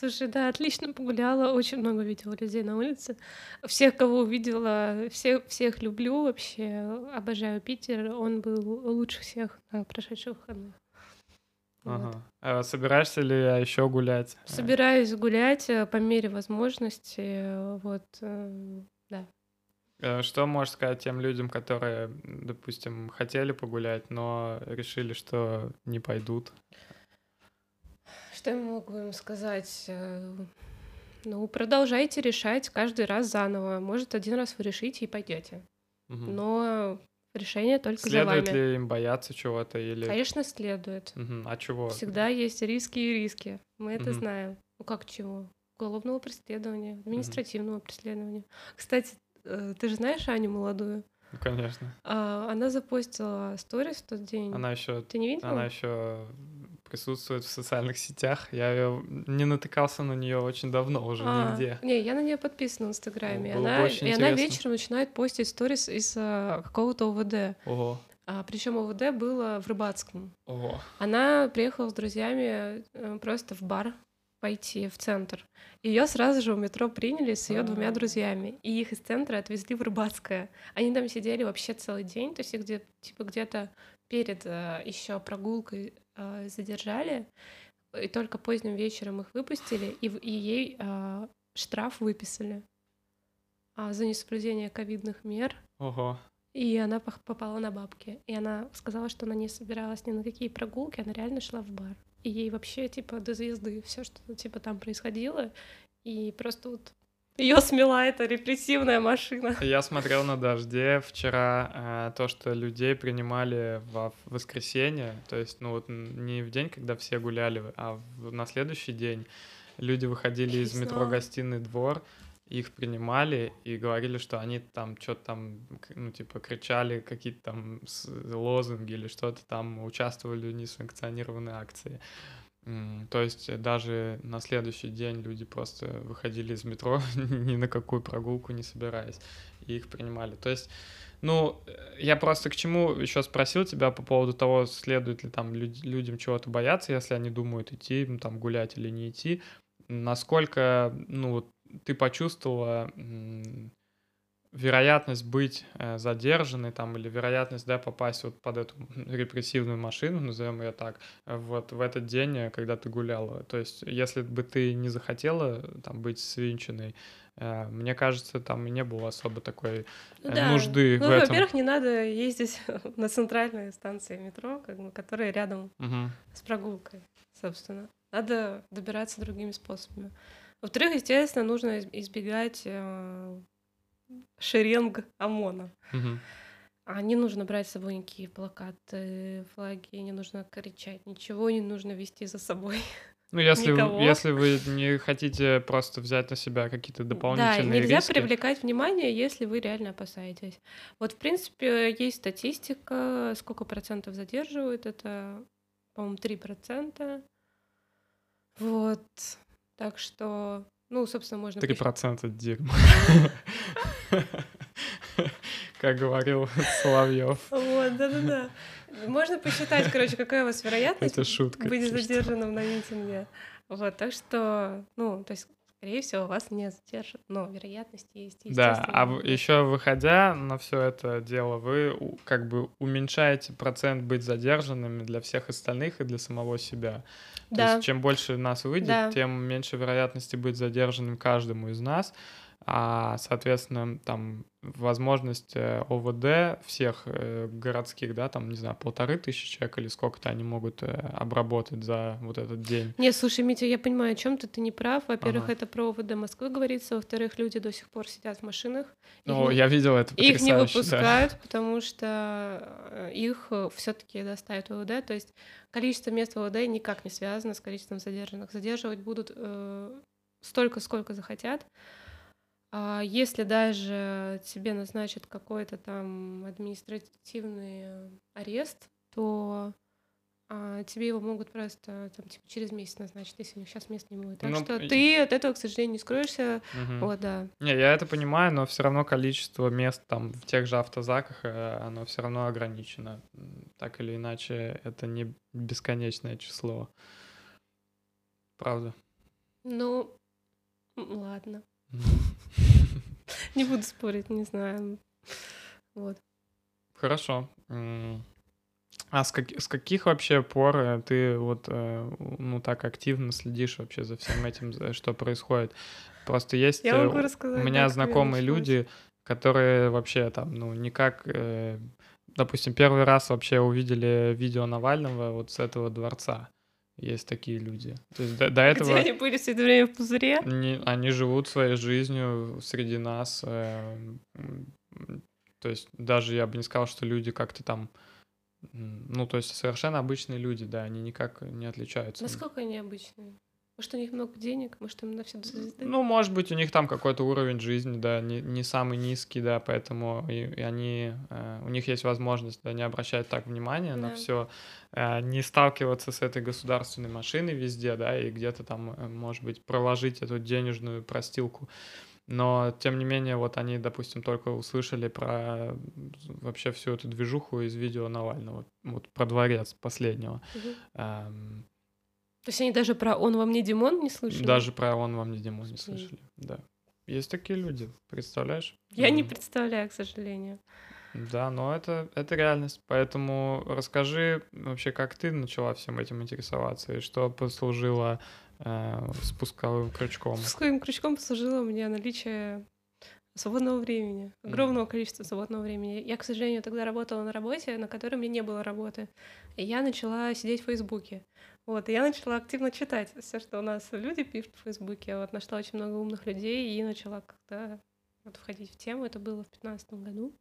Слушай, да, отлично погуляла, очень много видела людей на улице. Всех, кого увидела, всех, всех люблю вообще, обожаю Питер, он был лучше всех на прошедших выходных. Ага. Вот. А собираешься ли еще гулять? Собираюсь гулять э, по мере возможности. Вот, э, да. Э, что можешь сказать тем людям, которые, допустим, хотели погулять, но решили, что не пойдут? Что я могу им сказать? Ну, продолжайте решать каждый раз заново. Может, один раз вы решите и пойдете. Угу. Но Решение только следует за вами. ли им бояться чего-то или? Конечно, следует. Угу. А чего? Всегда есть риски и риски. Мы это угу. знаем. Ну как чего? Уголовного преследования, административного угу. преследования. Кстати, э, ты же знаешь Аню молодую? Ну, конечно. А, она запостила сторис в тот день. Она еще. Ты не видел? Она еще присутствует в социальных сетях. Я ее не натыкался на нее очень давно уже а, нигде. Не, я на нее подписана в Инстаграме. Она, и интересно. она вечером начинает постить сторис из а, какого-то ОВД. Ого. А, причем ОВД было в Рыбацком. Ого. Она приехала с друзьями э, просто в бар пойти в центр. Ее сразу же у метро приняли с ее двумя друзьями, и их из центра отвезли в Рыбацкое. Они там сидели вообще целый день, то есть их где типа где-то перед э, еще прогулкой э, задержали, и только поздним вечером их выпустили, и, и ей э, штраф выписали э, за несоблюдение ковидных мер. Ого. И она попала на бабки. И она сказала, что она не собиралась ни на какие прогулки, она реально шла в бар. И ей вообще, типа, до звезды все, что, типа, там происходило. И просто вот ее смела эта репрессивная машина. Я смотрел на дожде вчера э, то, что людей принимали в воскресенье, то есть, ну вот не в день, когда все гуляли, а в, на следующий день люди выходили из метро гостиный двор, их принимали и говорили, что они там что-то там, ну, типа, кричали какие-то там лозунги или что-то там, участвовали в несанкционированной акции. То есть даже на следующий день люди просто выходили из метро, ни на какую прогулку не собираясь, и их принимали. То есть, ну, я просто к чему еще спросил тебя по поводу того, следует ли там люд- людям чего-то бояться, если они думают идти, там, гулять или не идти. Насколько, ну, ты почувствовала вероятность быть э, задержанной там или вероятность да, попасть вот под эту репрессивную машину, назовем ее так, вот в этот день, э, когда ты гуляла. То есть, если бы ты не захотела там быть свинченной, э, мне кажется, там не было особо такой ну, да. нужды ну, в этом. Во-первых, не надо ездить на центральные станции метро, как бы, которые рядом угу. с прогулкой, собственно. Надо добираться другими способами. Во-вторых, естественно, нужно избегать шеренг ОМОНа. Угу. А не нужно брать с собой никакие плакаты, флаги, не нужно кричать, ничего не нужно вести за собой. Ну, если, вы, если вы не хотите просто взять на себя какие-то дополнительные Да, нельзя риски. привлекать внимание, если вы реально опасаетесь. Вот, в принципе, есть статистика, сколько процентов задерживают, это, по-моему, 3 процента. Вот, так что Ну, собственно, можно... Три процента дерьма. Как говорил Соловьев. Вот, да-да-да. Можно посчитать, короче, какая у вас вероятность Это шутка. быть задержанным на митинге. Вот, так что, ну, то есть, скорее всего, вас не задержат, но вероятность есть, Да, а еще выходя на все это дело, вы как бы уменьшаете процент быть задержанными для всех остальных и для самого себя. То Да, есть чем больше нас выйдет, Да. тем меньше вероятности быть задержанным каждому из нас. А, соответственно, там возможность э, ОВД всех э, городских, да, там, не знаю, полторы тысячи человек или сколько-то они могут э, обработать за вот этот день. Нет, слушай, Митя, я понимаю, о чем ты, ты не прав. Во-первых, Ага. это про ОВД Москвы говорится, во-вторых, люди до сих пор сидят в машинах. Ну, не- я видел это Их не потрясающе, да. выпускают, потому что их все-таки доставят в ОВД. То есть количество мест ОВД никак не связано с количеством задержанных. Задерживать будут э, столько, сколько захотят. А если даже тебе назначат какой-то там административный арест, то а, тебе его могут просто там, типа, через месяц назначить, если у них сейчас мест не будет. Так Ну, что и- ты от этого, к сожалению, не скроешься. Мгм. Вот, да. Не, я это понимаю, но все равно количество мест там в тех же автозаках, э, оно все равно ограничено. Так или иначе, это не бесконечное число. Правда. Ну, ладно. Не буду спорить, не знаю. Вот. Хорошо. А с, как- с каких вообще пор э, ты вот э, ну так активно следишь вообще за всем этим, за- что происходит? Просто есть Я э, могу у рассказать. у меня знакомые люди, которые вообще там, ну, никак, допустим, первый раз вообще увидели видео Навального вот с этого дворца. Есть такие люди. То есть до, до Где этого они были все это время в пузыре? они, они живут своей жизнью среди нас. э, то есть даже я бы не сказал, что люди как-то там, ну, то есть совершенно обычные люди, да, они никак не отличаются. Насколько они обычные? Может, у них много денег? Может, им на все звезды? Ну, может быть, у них там какой-то уровень жизни, да, не, не самый низкий, да, поэтому и, и они, э, у них есть возможность, да, не обращать так внимания на Да. все, не сталкиваться с этой государственной машиной везде, да, и где-то там, э, может быть, проложить эту денежную простилку. Но, тем не менее, вот они, допустим, только услышали про вообще всю эту движуху из видео Навального, вот про дворец последнего. Мгм. Эм, То есть они даже про «Он вам не Димон» не слышали? даже про он вам не Димон не слышали. Да. Есть такие люди, представляешь? Я не М, представляю, к сожалению. Да, но это, это реальность. Поэтому расскажи вообще, как ты начала всем этим интересоваться и что послужило э, спусковым крючком. Спусковым крючком послужило мне наличие свободного времени, огромного количества свободного времени. Я, к сожалению, тогда работала на работе, на которой мне не было работы. И я начала сидеть в Фейсбуке. Вот, и я начала активно читать все, что у нас люди пишут в Фейсбуке. Вот, нашла очень много умных людей и начала как-то вот, входить в тему. Это было в 2015 году.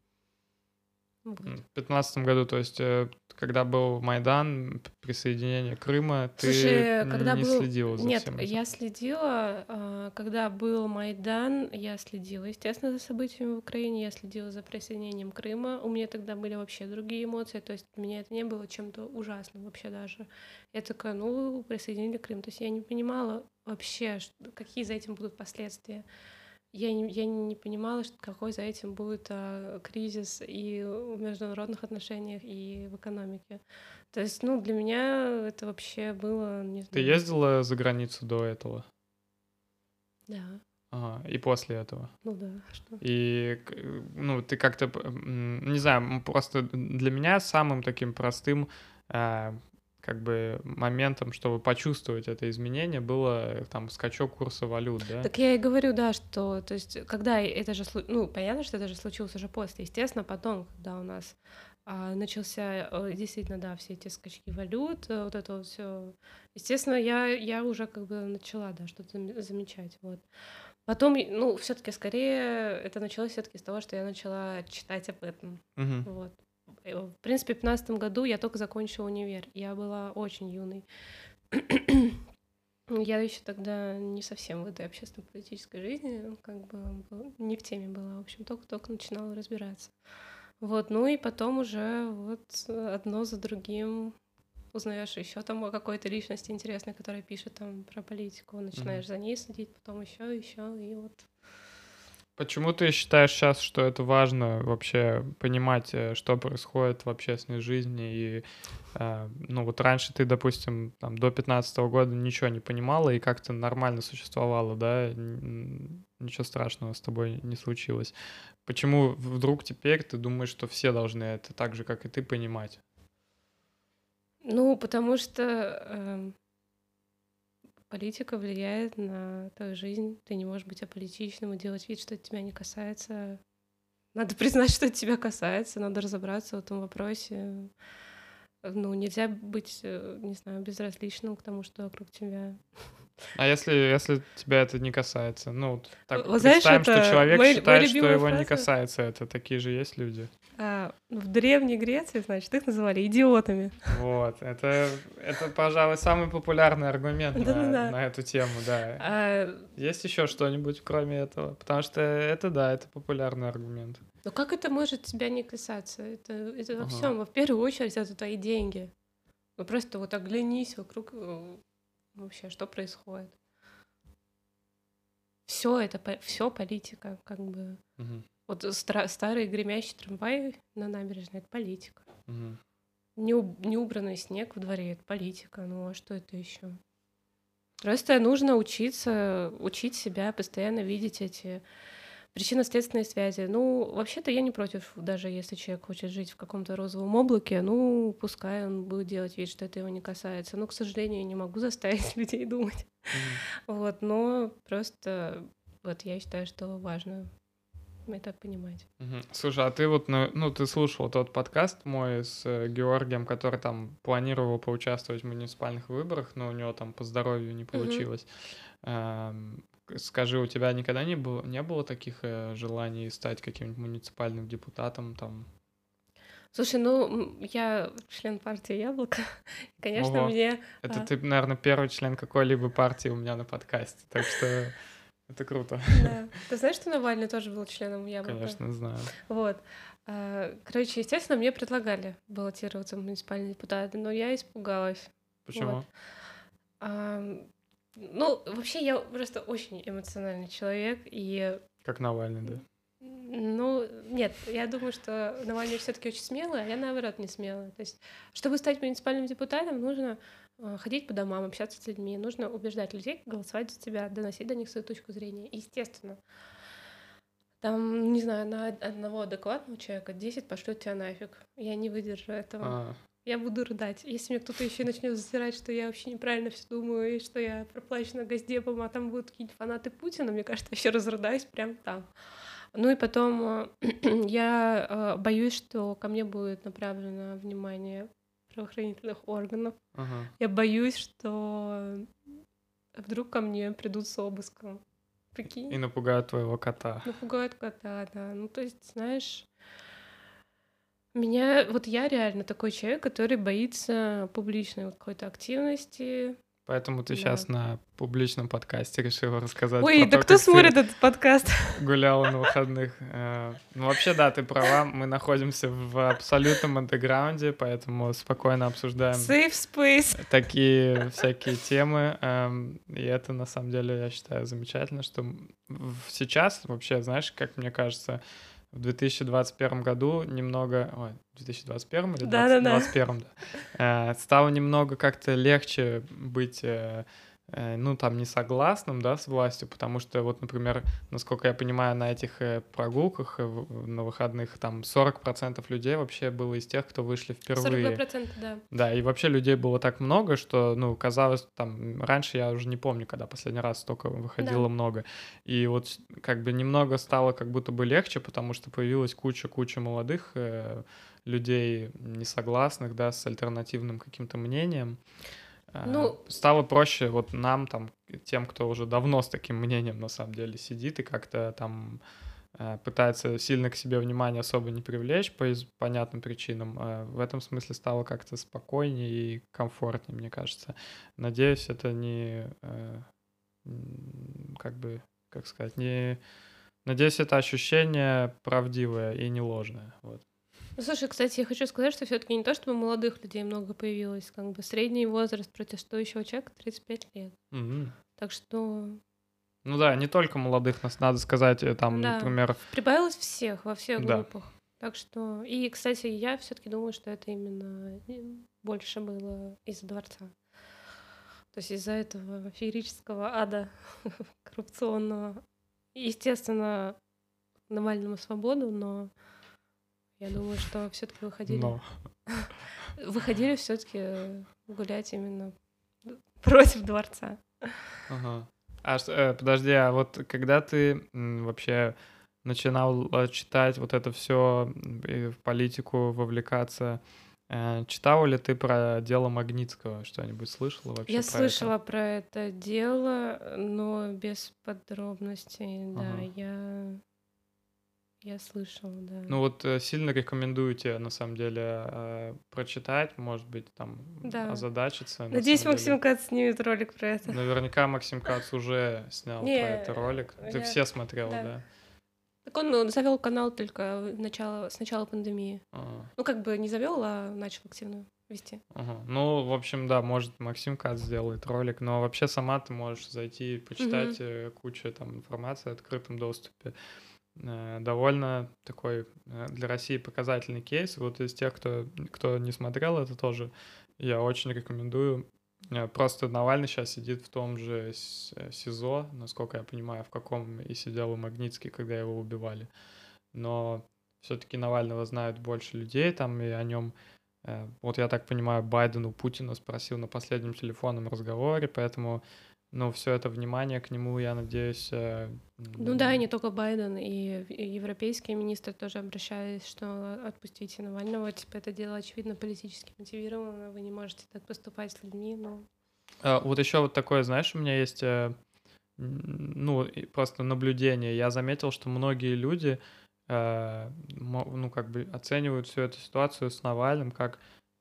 М, В 2015 году, то есть, э, когда был Майдан, присоединение Крыма, ты Слушай, когда не был... следила за Нет, всем этим? я следила, а, когда был Майдан, я следила, естественно, за событиями в Украине, я следила за присоединением Крыма. У меня тогда были вообще другие эмоции, то есть меня это не было чем-то ужасным вообще даже. Я такая, ну, присоединили Крым. То есть я не понимала вообще, какие за этим будут последствия. Я не, я не понимала, что какой за этим будет а, кризис и в международных отношениях, и в экономике. То есть, ну, для меня это вообще было, не Ты знаю. ездила за границу до этого? Да, Ага, и после этого? ну да, а что? И, к- ну, ты как-то, не знаю, просто для меня самым таким простым а, как бы моментом, чтобы почувствовать это изменение, было там скачок курса валют, да? Так я и говорю, да, что, то есть, когда это же, ну, понятно, что это же случилось уже после, естественно, потом, когда у нас а, начался э, действительно, да, все эти скачки валют, э, вот это вот все, естественно, я, я уже как бы начала, да, что-то зам- замечать, вот. Потом, ну, все-таки скорее это началось все-таки с того, что я начала читать об этом. Мгм. Вот. Э, В принципе, в 15 году я только закончила универ. Я была очень юной. Я еще тогда не совсем в этой общественно-политической жизни, как бы не в теме была, в общем, только-только начинала разбираться. Вот, ну и потом уже вот одно за другим узнаешь еще там о какой-то личности интересной, которая пишет там про политику, начинаешь mm-hmm. за ней следить, потом еще, еще, и вот Почему ты считаешь сейчас, что это важно вообще понимать, э, что происходит в общественной жизни? И, э, ну, вот раньше ты, допустим, там, до 15 года ничего не понимала и как-то нормально существовала, да? Ничего страшного с тобой не случилось. Почему вдруг теперь ты думаешь, что все должны это так же, как и ты, понимать? Ну, потому что э, политика влияет на твою жизнь. Ты не можешь быть аполитичным и делать вид, что это тебя не касается. Надо признать, что это тебя касается, надо разобраться в этом вопросе. Ну, нельзя быть, э, не знаю, безразличным к тому, что вокруг тебя. А если, если тебя это не касается? Ну, так вот, представим, знаешь, что человек мой, считает, мой что его фраза... не касается это. Такие же есть люди. А, в Древней Греции, значит, их называли идиотами. Вот, это, это пожалуй, самый популярный аргумент на, на эту тему, да. А... Есть еще что-нибудь, кроме этого? Потому что это, да, это популярный аргумент. Но как это может тебя не касаться? Это, это во ага. всем. В первую очередь, это твои деньги. Ну просто вот оглянись вокруг э, вообще, что происходит. Все это, все политика, как бы. Угу. Вот стра- старый гремящий трамвай на набережной — это политика. Угу. Неуб- неубранный снег в дворе — это политика. Ну а что это еще? Просто нужно учиться, учить себя, постоянно видеть эти причинно-следственные связи. Ну, вообще-то я не против, даже если человек хочет жить в каком-то розовом облаке, ну, пускай он будет делать вид, что это его не касается. Но, к сожалению, я не могу заставить людей думать. Mm-hmm. Вот, но просто вот я считаю, что важно это понимать. Угу. Слушай, а ты вот, ну, ну, ты слушал тот подкаст мой с э, Георгием, который там планировал поучаствовать в муниципальных выборах, но у него там по здоровью не получилось. Угу. Скажи, у тебя никогда не было, не было таких э, желаний стать каким-нибудь муниципальным депутатом там? Слушай, ну, я член партии Яблоко. Конечно, Ого. мне... Это а... ты, наверное, первый член какой-либо партии у меня на подкасте, так что это круто. Да. Ты знаешь, что Навальный тоже был членом Яблока? Конечно, знаю. Вот. А, короче, естественно, мне предлагали баллотироваться в муниципальные депутаты, но я испугалась. Почему? Вот. Ну, вообще, я просто очень эмоциональный человек, и... Как Навальный, да? Ну, нет, я думаю, что Навальный все таки очень смелый, а я, наоборот, не смелая. То есть, чтобы стать муниципальным депутатом, нужно Э, ходить по домам, общаться с людьми, нужно убеждать людей голосовать за тебя, доносить до них свою точку зрения. Естественно. Там, не знаю, на одного адекватного человека 10 пошлют тебя нафиг. Я не выдержу этого. А. Я буду рыдать. Если мне кто-то еще начнет затирать, что я вообще неправильно все думаю, и что я проплачена газдепом, а там будут какие-нибудь фанаты Путина, мне кажется, я еще разрыдаюсь прям там. Ну и потом э, я э, боюсь, что ко мне будет направлено внимание правоохранительных органов. Ага. Я боюсь, что вдруг ко мне придут с обыском. Прикинь? И напугают твоего кота. Напугают кота, да. Ну, то есть, знаешь, меня, вот я реально такой человек, который боится публичной какой-то активности, Поэтому ты да. сейчас на публичном подкасте решила рассказать. Ой, да то, кто смотрит этот подкаст? Гуляла на выходных. Э, ну, вообще, да, ты права. Мы находимся в абсолютном андеграунде, поэтому спокойно обсуждаем... Safe space. Такие всякие темы. Эм, и это, на самом деле, я считаю замечательно, что сейчас вообще, знаешь, как мне кажется, в 2021 году немного... Ой, в 2021 или да, 2021, да, да. Э, стало немного как-то легче быть Э, ну, там, не согласным, да, с властью, потому что, вот, например, насколько я понимаю, на этих э, прогулках э, на выходных там 40% людей вообще было из тех, кто вышли впервые. 42%, да. Да, и вообще людей было так много, что, ну, казалось, там, раньше я уже не помню, когда последний раз столько выходило да. много. И вот как бы немного стало как будто бы легче, потому что появилась куча-куча молодых э, людей, несогласных, да, с альтернативным каким-то мнением. Э, ну, стало проще вот нам, там, тем, кто уже давно с таким мнением на самом деле сидит и как-то там э, пытается сильно к себе внимание особо не привлечь по понятным причинам. Э, в этом смысле стало как-то спокойнее и комфортнее, мне кажется. Надеюсь, это не как бы, как сказать, не... Надеюсь, это ощущение правдивое и не ложное. Вот. Ну, слушай, кстати, я хочу сказать, что все-таки не то, чтобы молодых людей много появилось, как бы средний возраст протестующего человека 35 лет. Мгм. Так что Ну да, не только молодых, нас надо сказать, э, там, Да. например, прибавилось всех во всех Да. группах. Так что и, кстати, я все-таки думаю, что это именно э, больше было из-за дворца. То есть из-за этого феерического ада коррупционного. Естественно, Навальному свободу, но я думаю, что все-таки выходили, но... выходили все-таки гулять именно против дворца. Ага. А э, подожди, а вот когда ты м, вообще начинал э, читать вот это все в политику вовлекаться, э, читала ли ты про дело Магнитского? Что-нибудь слышала вообще Я про это? слышала про это дело, но без подробностей. Да, Ага. я я слышала, да. Ну вот э, сильно рекомендую тебе, на самом деле, э, прочитать, может быть, там Да. озадачиться. на Надеюсь, самом Максим Кац снимет ролик про это. Наверняка Максим Кац уже снял Не, про это ролик. Ты я- все смотрел, да. да? Так он ну, завел канал только начало, с начала пандемии. Ага. Ну, как бы не завел, а начал активно вести. Ага. Ну, в общем, да, может, Максим Кац сделает ролик, но вообще сама ты можешь зайти и почитать э, кучу там информации в открытом доступе. Э, Довольно такой э, для России показательный кейс. Вот из тех, кто, кто не смотрел это тоже, я очень рекомендую. Э, Просто Навальный сейчас сидит в том же СИЗО, насколько я понимаю, в каком и сидел и Магнитский, когда его убивали. Но все-таки Навального знают больше людей там, и о нем Вот я так понимаю, Байден у Путина спросил на последнем телефонном разговоре, поэтому, ну, все это внимание к нему, я надеюсь... э, Ну да, и не только Байден, и европейские министры тоже обращались, что отпустите Навального. Типа это дело, очевидно, политически мотивировано. Вы не можете так поступать с людьми, ну... А, Вот еще вот такое, знаешь, у меня есть, э, ну, просто наблюдение. Я заметил, что многие люди, э, ну, как бы оценивают всю эту ситуацию с Навальным как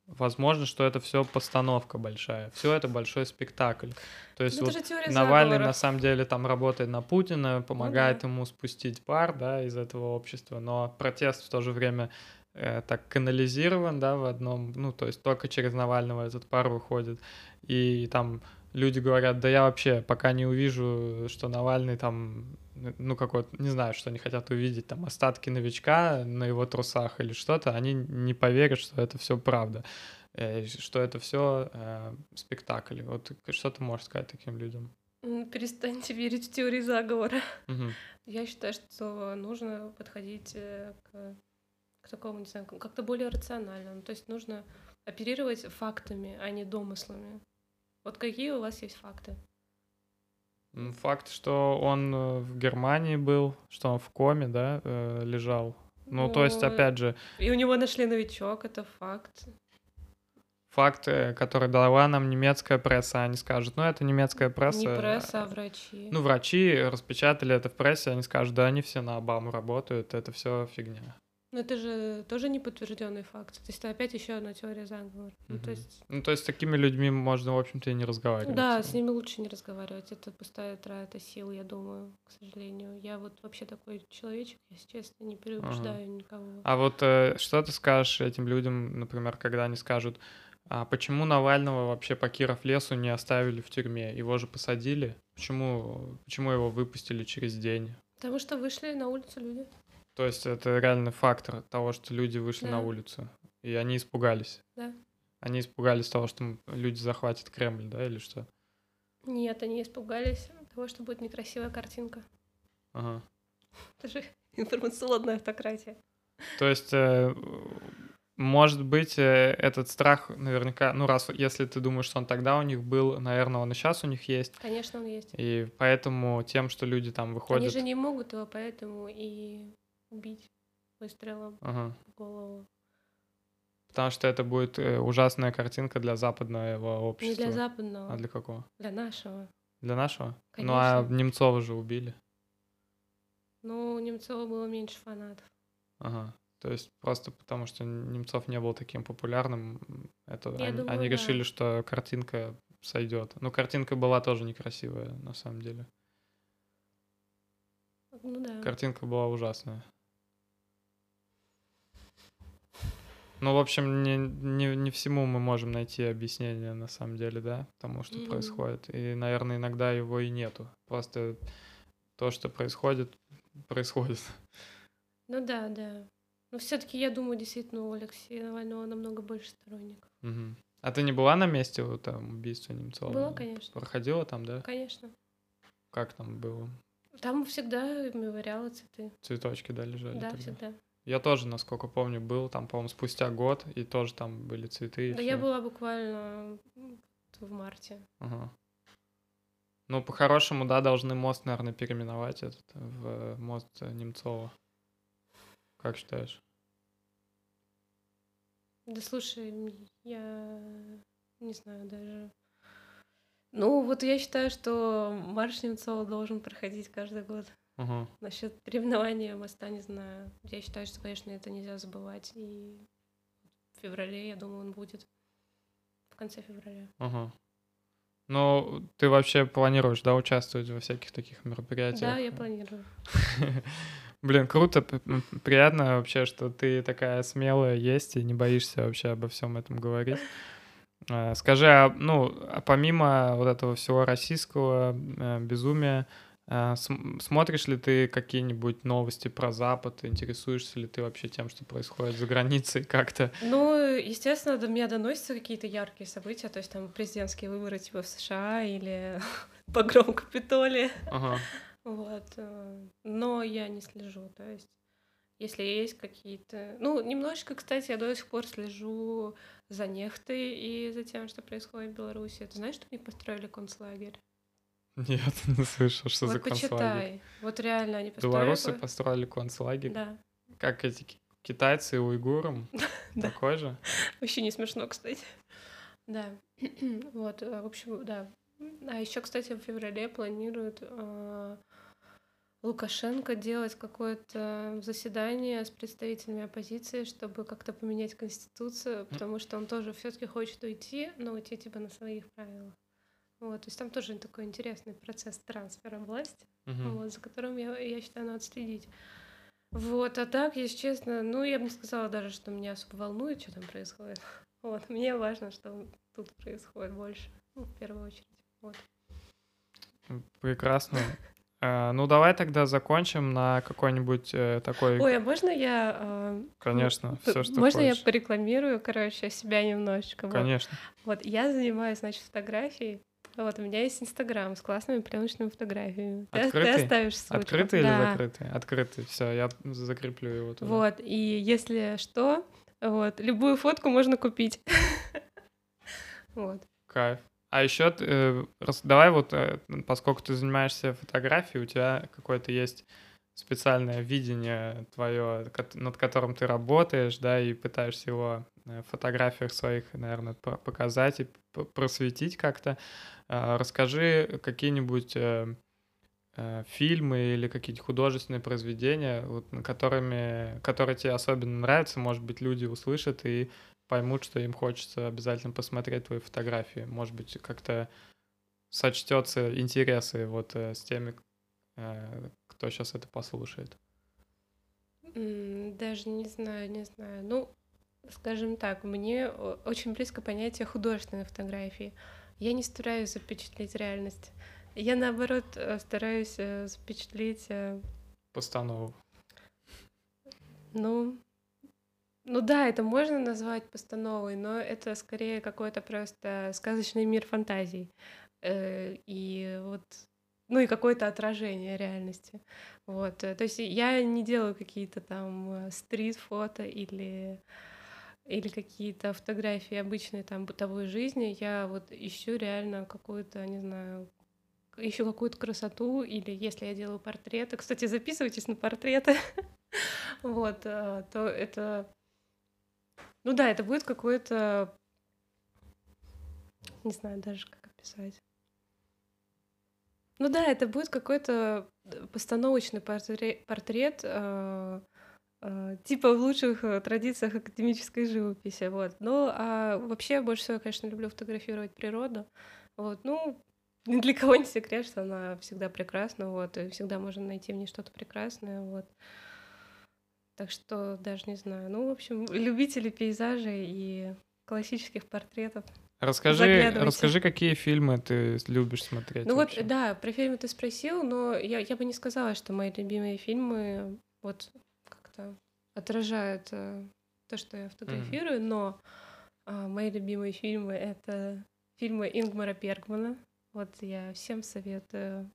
возможно, что это все постановка большая. Все это большой спектакль. То есть Ну, вот Навальный заговора. на самом деле там работает на Путина, помогает Ну да. ему спустить пар, да, из этого общества, но протест в то же время э, так канализирован, да, в одном, ну, то есть только через Навального этот пар выходит, и там люди говорят, да я вообще пока не увижу, что Навальный там, ну, какой-то, не знаю, что они хотят увидеть, там, остатки новичка на его трусах или что-то, они не поверят, что это все правда, э, что это все спектакль. Вот что ты можешь сказать таким людям? Перестаньте верить в теории заговора. Мгм. Я считаю, что нужно подходить э, к, к такому, не знаю, как-то более рационально. Ну, То есть нужно оперировать фактами, а не домыслами. Вот какие у вас есть факты? Факт, что он э, в Германии был, что он в коме, да, э, лежал. Ну, то есть, Ну, опять же, И у него нашли новичок, это факт. факт, э, который дала нам немецкая пресса, они скажут, ну, это немецкая пресса. Не пресса, а э, врачи. Ну, врачи распечатали это в прессе, они скажут, да, они все на Обаму работают, это все фигня. Но это же тоже не подтвержденный факт. То есть это опять еще одна теория заговора. Ну, Мгм. то есть, Ну, то есть, с такими людьми можно, в общем-то, и не разговаривать. да, с ними лучше не разговаривать. Это пустая трата сил, я думаю, к сожалению. Я вот вообще такой человечек, если честно, не переубеждаю никого. А вот э, что ты скажешь этим людям, например, когда они скажут, а почему Навального вообще по Киров лесу не оставили в тюрьме? Его же посадили. Почему, почему его выпустили через день? Потому что вышли на улицу люди. То есть это реально фактор того, что люди вышли на Да. улицу. И они испугались. Да. Они испугались того, что люди захватят Кремль, да, или что? Нет, они испугались того, что будет некрасивая картинка. Ага. Это же информационная автократия. То есть, э, может быть, э, этот страх наверняка, ну, раз, если ты думаешь, что он тогда у них был, наверное, он и сейчас у них есть. Конечно, он есть. И поэтому тем, что люди там Они выходят... же не могут его поэтому и убить выстрелом Ага. в голову. Потому что это будет э, ужасная картинка для западного Не общества. для западного, А для какого? для нашего. Для нашего? Ну, а Конечно. Немцова же убили. Ну, у Немцова было меньше фанатов. Ага. То есть просто потому, что Немцов не был таким популярным, это Я они, думаю, они да. решили, что картинка сойдет. Ну, картинка была тоже некрасивая, на самом деле. Ну да. Картинка была ужасная. Ну, в общем, не, не, не всему мы можем найти объяснение на самом деле, да, тому, что mm-hmm. происходит. И, наверное, иногда его и нету. Просто то, что происходит, происходит. Ну да, да. Но все-таки я думаю, действительно, у Алексея Навального намного больше сторонников. Угу. А ты не была на месте вот там убийства Немцова? Была, конечно. Проходила там, да? Конечно. Как там было? Там всегда мемориалы, цветы. Цветочки, да, лежали? Да, тогда? всегда. Я тоже, насколько помню, был там, по-моему, спустя год, и тоже там были цветы. Да, я была буквально в марте. Ага. Ну, по-хорошему, да, должны мост, наверное, переименовать этот в мост Немцова. Как считаешь? Да слушай, я не знаю даже. Ну, вот я считаю, что марш Немцова должен проходить каждый год. Угу. Насчет переименования моста не знаю. Я считаю, что, конечно, это нельзя забывать. И в феврале, я думаю, он будет. В конце февраля. Угу. Ну, ты вообще планируешь, да, участвовать во всяких таких мероприятиях? Да, я планирую. Блин, круто, приятно вообще, что ты такая смелая есть и не боишься вообще обо всем этом говорить. А, скажи, а, ну, а помимо вот этого всего российского э, безумия, смотришь ли ты какие-нибудь новости про Запад? Интересуешься ли ты вообще тем, что происходит за границей как-то? Ну, естественно, до меня доносятся какие-то яркие события, то есть там президентские выборы типа в США или погром Капитолия. Ага. Вот. Э, но я не слежу, то есть если есть какие-то... Ну, немножечко, кстати, я до сих пор слежу за нехтой и за тем, что происходит в Беларуси. Ты знаешь, что они построили концлагерь? Нет, не слышал, что вот за концлагерь. почитай. Вот реально они построили... Белорусы построили концлагерь? Да. Как эти китайцы уйгурам? Такой же? Вообще не смешно, кстати. Да. вот, э, в общем, да. А еще, кстати, в феврале планируют э, Лукашенко делать какое-то заседание с представителями оппозиции, чтобы как-то поменять конституцию, потому что он тоже все-таки хочет уйти, но уйти типа на своих правилах. Вот, то есть там тоже такой интересный процесс трансфера власти, uh-huh. вот, за которым я, я считаю, надо следить. Вот, а так, если честно, ну, я бы не сказала даже, что меня особо волнует, что там происходит. Вот, мне важно, что тут происходит больше, ну, в первую очередь. Вот. Прекрасно. А, ну, давай тогда закончим на какой-нибудь э, такой... Ой, а можно я... Э, Конечно, все, что Можно я порекламирую, короче, себя немножечко? Конечно. Вот я занимаюсь, значит, фотографией, вот, у меня есть Инстаграм с классными пленочными фотографиями. Открытый? Ты, ты оставишь ссылочку. Открытый да. или закрытый? Открытый. Все, я закреплю его туда. Вот, и если что, вот, любую фотку можно купить. Вот. Кайф. А еще э, давай вот, э, поскольку ты занимаешься фотографией, у тебя какое-то есть специальное видение твое, над которым ты работаешь, да, и пытаешься его фотографиях своих, наверное, показать и просветить как-то. А, расскажи какие-нибудь э, э, фильмы или какие-то художественные произведения, вот, которыми, которые тебе особенно нравятся, может быть, люди услышат и поймут, что им хочется обязательно посмотреть твои фотографии. Может быть, как-то сочтется интересы вот э, с теми, кто сейчас это послушает. Даже не знаю, не знаю. Ну, скажем так, мне очень близко понятие художественной фотографии. Я не стараюсь запечатлеть реальность. Я, наоборот, э, стараюсь э, запечатлеть... Э, Постанову. Ну, ну да, это можно назвать постановой, но это скорее какой-то просто сказочный мир фантазий. И вот ну и какое-то отражение реальности. Вот. То есть я не делаю какие-то там стрит-фото или или какие-то фотографии обычной там бытовой жизни, я вот ищу реально какую-то, не знаю, ищу какую-то красоту, или если я делаю портреты, кстати, записывайтесь на портреты, вот, э, то это, ну да, это будет какой-то, не знаю даже, как описать. Ну да, это будет какой-то постановочный портрет, портрет э, Э, типа в лучших э, традициях академической живописи, вот. Ну, а вообще больше всего, конечно, люблю фотографировать природу, вот. Ну, ни для кого не секрет, что она всегда прекрасна, вот, и всегда можно найти в ней что-то прекрасное, вот. Так что даже не знаю. Ну, в общем, любители пейзажей и классических портретов. Расскажи, расскажи, какие фильмы ты любишь смотреть. Ну вообще? вот, да, про фильмы ты спросил, но я, я бы не сказала, что мои любимые фильмы вот как-то отражают э, то, что я фотографирую, mm-hmm. но э, мои любимые фильмы — это фильмы Ингмара Бергмана. Вот я всем советую,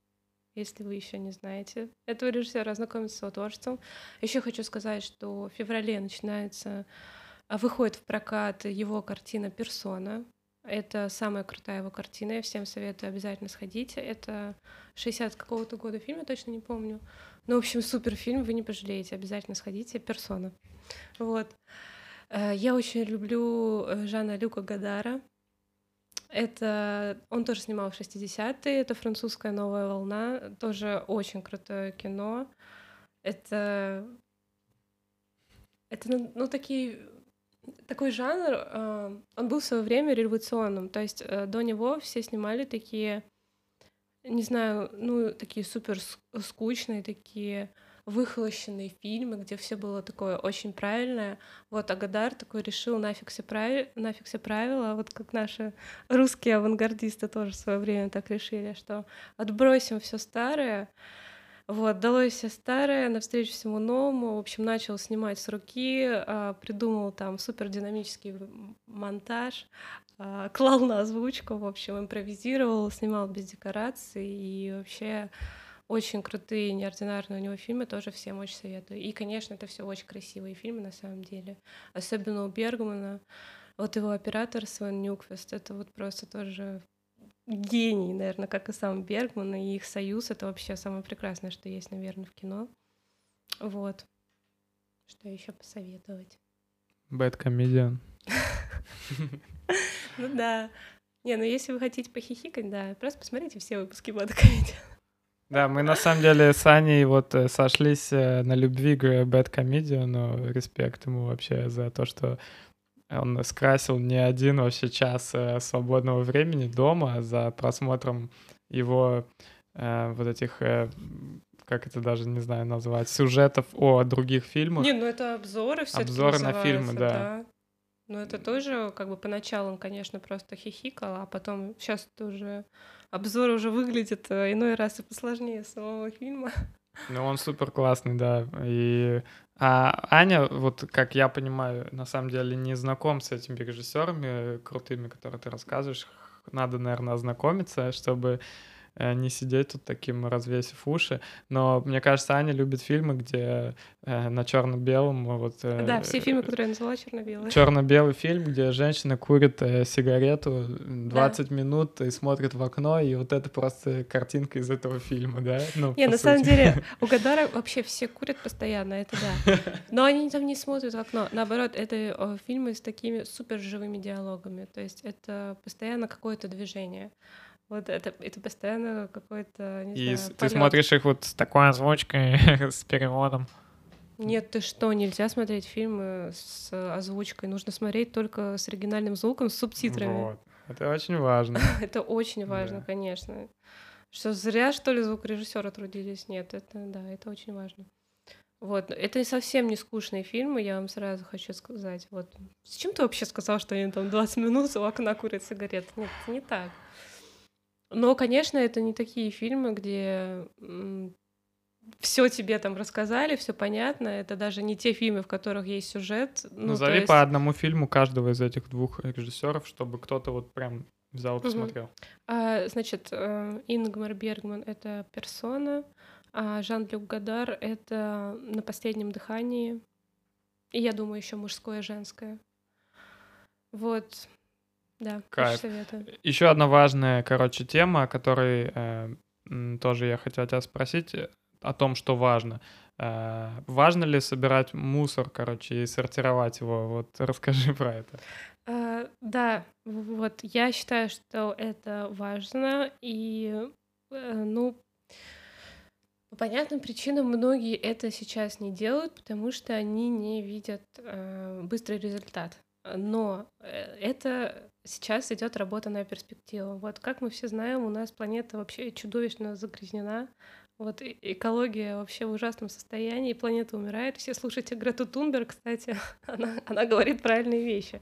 если вы еще не знаете этого режиссера, ознакомиться с его творчеством. Еще хочу сказать, что в феврале начинается, а, выходит в прокат его картина «Персона». Это самая крутая его картина, я всем советую обязательно сходить. Это 60 какого-то года фильм, я точно не помню. Ну, в общем, супер фильм, вы не пожалеете, обязательно сходите. «Персона». Вот. Э, я очень люблю э, Жана Люка Гадара. Это он тоже снимал в 60-е, это французская новая волна, тоже очень крутое кино. Это это ну, ну такие такой жанр, э, он был в свое время революционным, то есть э, до него все снимали такие, не знаю, ну такие супер скучные, такие выхолощенные фильмы, где все было такое очень правильное. Вот Агадар такой решил нафиг все, прави... нафиг все правила, вот как наши русские авангардисты тоже в свое время так решили, что отбросим все старое, вот, далось все старое, навстречу всему новому. В общем, начал снимать с руки, а, придумал там супер динамический монтаж, а, клал на озвучку, в общем, импровизировал, снимал без декораций и вообще очень крутые, неординарные у него фильмы, тоже всем очень советую. И, конечно, это все очень красивые фильмы на самом деле. Особенно у Бергмана. Вот его оператор Свен Нюквест, это вот просто тоже гений, наверное, как и сам Бергман, и их союз — это вообще самое прекрасное, что есть, наверное, в кино. Вот. Что еще посоветовать? Bad Comedian. Ну да. Не, ну если вы хотите похихикать, да, просто посмотрите все выпуски Bad Comedian. Да, мы на самом деле с Аней вот э, сошлись э, на любви к Bad Comedian, но респект ему вообще за то, что он скрасил не один вообще час э, свободного времени дома за просмотром его э, вот этих, э, как это даже, не знаю, назвать, сюжетов о других фильмах. Не, ну это обзоры все Обзоры на фильмы, да. да. Ну это тоже, как бы, поначалу он, конечно, просто хихикал, а потом сейчас это уже обзор уже выглядит э, иной раз и посложнее самого фильма. Ну, он супер классный, да. И а Аня, вот как я понимаю, на самом деле не знаком с этими режиссерами крутыми, которые ты рассказываешь. Надо, наверное, ознакомиться, чтобы не сидеть тут таким, развесив уши. Но мне кажется, Аня любит фильмы, где э, на черно-белом вот. Э, да, все фильмы, которые я назвала черно-белые. Черно-белый фильм, где женщина курит э, сигарету 20 да. минут и смотрит в окно, и вот это просто картинка из этого фильма, да? Ну, не, на сути. самом деле у Гадара вообще все курят постоянно, это да. Но они там не смотрят в окно. Наоборот, это фильмы с такими супер живыми диалогами. То есть это постоянно какое-то движение. Вот это, это постоянно какой-то, не И знаю, ты смотришь их вот с такой озвучкой, с переводом. Нет, ты что, нельзя смотреть фильмы с озвучкой, нужно смотреть только с оригинальным звуком, с субтитрами. Вот. Это очень важно. это очень важно, да. конечно. Что зря, что ли, звукорежиссеры трудились? Нет, это да, это очень важно. Вот, это совсем не скучные фильмы, я вам сразу хочу сказать. Вот, с чем ты вообще сказал, что они там 20 минут у окна курят сигарет? Нет, не так. Но, конечно, это не такие фильмы, где все тебе там рассказали, все понятно. Это даже не те фильмы, в которых есть сюжет. Ну, Назови есть... по одному фильму каждого из этих двух режиссеров, чтобы кто-то вот прям взял и посмотрел. Угу. А, значит, э, Ингмар Бергман — это «Персона», а Жан-Люк Гадар — это «На последнем дыхании». И я думаю, еще мужское и женское. Вот. Да, Кайф. советую. Еще одна важная, короче, тема, о которой э, тоже я хотел тебя спросить, э, о том, что важно. Э, важно ли собирать мусор, короче, и сортировать его? Вот расскажи про это. Uh, да, вот я считаю, что это важно, и, uh, ну, по понятным причинам многие это сейчас не делают, потому что они не видят uh, быстрый результат. Но это сейчас идет работа на перспективу. Вот как мы все знаем, у нас планета вообще чудовищно загрязнена. Вот экология вообще в ужасном состоянии, планета умирает. Все слушайте Грету Тунберг, кстати, она, она говорит правильные вещи.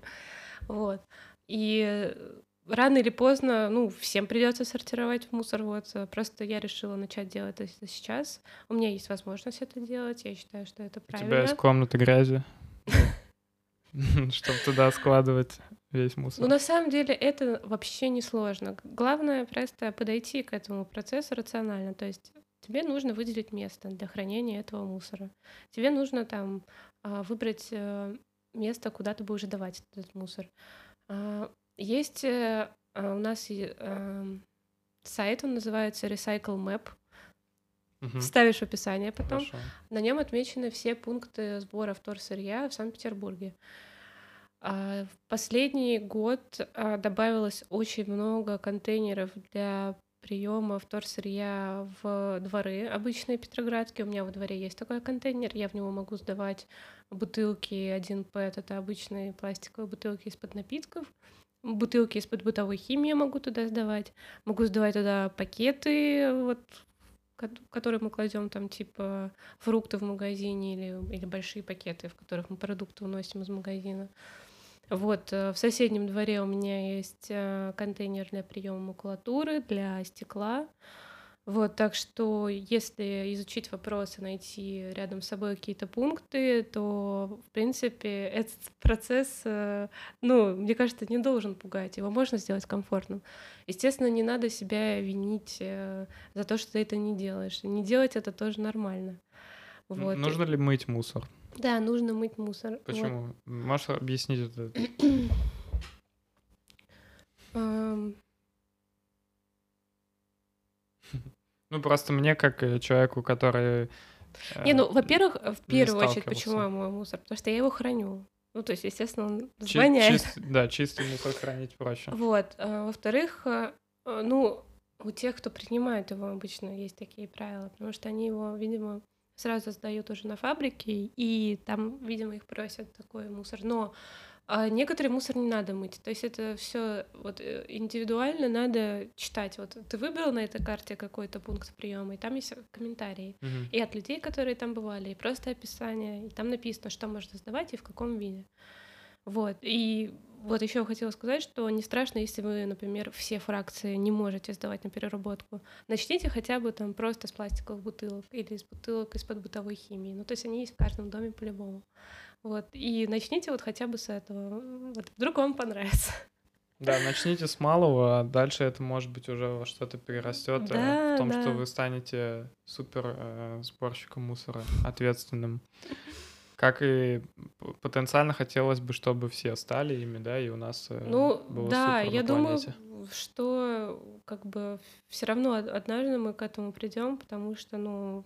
Вот. И рано или поздно, ну, всем придется сортировать мусор. Вот просто я решила начать делать это сейчас. У меня есть возможность это делать. Я считаю, что это правильно. У тебя есть комната грязи, чтобы туда складывать весь мусор. Ну, на самом деле, это вообще не сложно. Главное просто подойти к этому процессу рационально. То есть тебе нужно выделить место для хранения этого мусора. Тебе нужно там а, выбрать э, место, куда ты будешь давать этот мусор. А, есть э, а, у нас сайт, он называется Recycle Map. Угу. Ставишь в описание потом. Хорошо. На нем отмечены все пункты сбора вторсырья в Санкт-Петербурге. В последний год добавилось очень много контейнеров для приема вторсырья в дворы обычные петроградские. У меня во дворе есть такой контейнер, я в него могу сдавать бутылки 1 ПЭТ, это обычные пластиковые бутылки из-под напитков, бутылки из-под бытовой химии я могу туда сдавать, могу сдавать туда пакеты, вот, которые мы кладем там типа фрукты в магазине или, или большие пакеты, в которых мы продукты уносим из магазина. Вот, э, в соседнем дворе у меня есть э, контейнер для приема макулатуры, для стекла. Вот, так что если изучить вопрос и найти рядом с собой какие-то пункты, то, в принципе, этот процесс, э, ну, мне кажется, не должен пугать. Его можно сделать комфортным. Естественно, не надо себя винить за то, что ты это не делаешь. Не делать это тоже нормально. Вот. Нужно ли мыть мусор? Да, нужно мыть мусор. Почему? Вот. Можешь объяснить это? Ну, просто мне, как э, человеку, который... Не, ну, э, во-первых, в первую очередь, почему я мою мусор? Потому что я его храню. Ну, то есть, естественно, он звоняет. Чист, да, чистый мусор хранить проще. Вот. А, во-вторых, э, ну, у тех, кто принимает его обычно, есть такие правила, потому что они его, видимо, сразу сдают уже на фабрике, и там, видимо, их просят такой мусор. Но а некоторый мусор не надо мыть. То есть это все вот э, индивидуально надо читать. Вот ты выбрал на этой карте какой-то пункт приема, и там есть комментарии. Uh-huh. И от людей, которые там бывали, и просто описание. И там написано, что можно сдавать и в каком виде. Вот. И вот еще хотела сказать, что не страшно, если вы, например, все фракции не можете сдавать на переработку. Начните хотя бы там просто с пластиковых бутылок или из бутылок из-под бытовой химии. Ну, то есть они есть в каждом доме по-любому. Вот. И начните вот хотя бы с этого. Вот. Вдруг вам понравится. Да, начните с малого, а дальше это, может быть, уже во что-то перерастет э, да, в том, да. что вы станете супер э, сборщиком мусора, ответственным как и потенциально хотелось бы, чтобы все стали ими, да, и у нас э, ну, было да, супер я думаю, что как бы все равно однажды мы к этому придем, потому что, ну,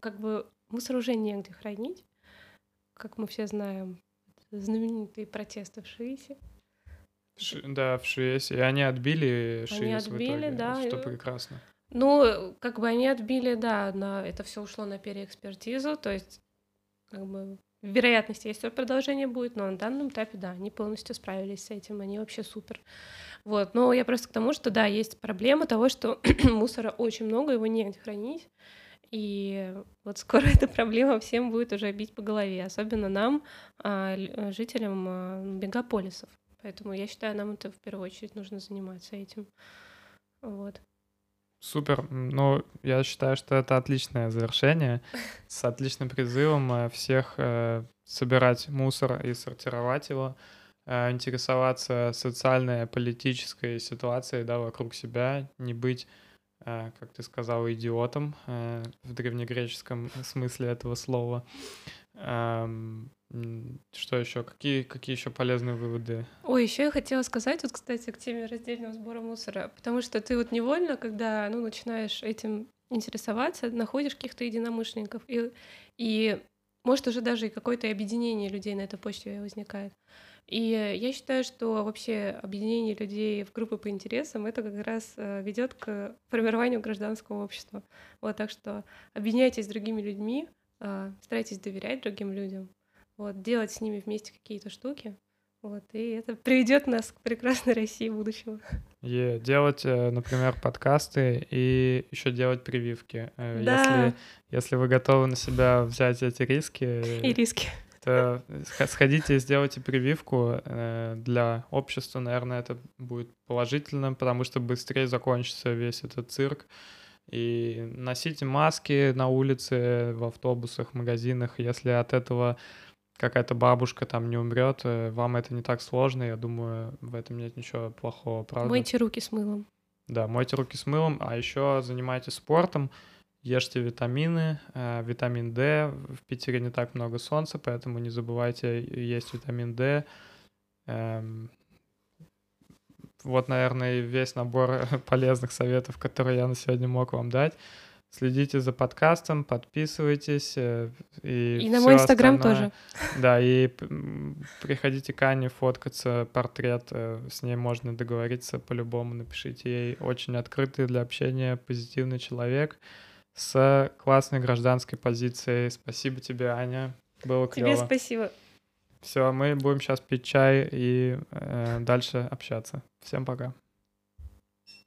как бы мусор уже негде хранить, как мы все знаем, знаменитые протесты в Шиисе. Ш, да, в Шиесе. И они отбили Шиес они отбили, в итоге, да, что прекрасно. Ну, как бы они отбили, да, на это все ушло на переэкспертизу, то есть как бы вероятности есть, что продолжение будет, но на данном этапе, да, они полностью справились с этим, они вообще супер. Вот, но я просто к тому, что, да, есть проблема того, что мусора очень много, его негде хранить, и вот скоро эта проблема всем будет уже бить по голове, особенно нам, а, жителям а, мегаполисов. Поэтому я считаю, нам это в первую очередь нужно заниматься этим. Вот. Супер. Ну, я считаю, что это отличное завершение с отличным призывом э, всех э, собирать мусор и сортировать его, э, интересоваться социальной, политической ситуацией да, вокруг себя, не быть, как ты сказал, идиотом в древнегреческом смысле этого слова. Что еще? Какие, какие еще полезные выводы? Ой, еще я хотела сказать, вот, кстати, к теме раздельного сбора мусора, потому что ты вот невольно, когда ну, начинаешь этим интересоваться, находишь каких-то единомышленников, и, и может уже даже и какое-то объединение людей на этой почте возникает. И я считаю, что вообще объединение людей в группы по интересам это как раз э, ведет к формированию гражданского общества. Вот так что объединяйтесь с другими людьми, старайтесь доверять другим людям, вот, делать с ними вместе какие-то штуки. Вот, и это приведет нас к прекрасной России будущего. И делать, э, например, подкасты и еще делать прививки. Э, Да. Если, если вы готовы на себя взять эти риски, И риски. то сх- сходите и сделайте прививку. Э, Для общества, наверное, это будет положительно, потому что быстрее закончится весь этот цирк. И носите маски на улице, в автобусах, магазинах. Если от этого какая-то бабушка там не умрет, э, вам это не так сложно. Я думаю, в этом нет ничего плохого, правда? Мойте руки с мылом. Да, мойте руки с мылом, а еще занимайтесь спортом, ешьте витамины, э, витамин D. В Питере не так много солнца, поэтому не забывайте есть витамин D. Эм, Вот, наверное, и весь набор полезных советов, которые я на сегодня мог вам дать. Следите за подкастом, подписывайтесь. э, И, И на мой инстаграм тоже. Да, и приходите к Ане фоткаться, портрет, э, с ней можно договориться по-любому, напишите ей. Очень открытый для общения, позитивный человек с классной гражданской позицией. Спасибо тебе, Аня, было Тебе клево. спасибо. Все, мы будем сейчас пить чай и э, дальше общаться. Всем пока.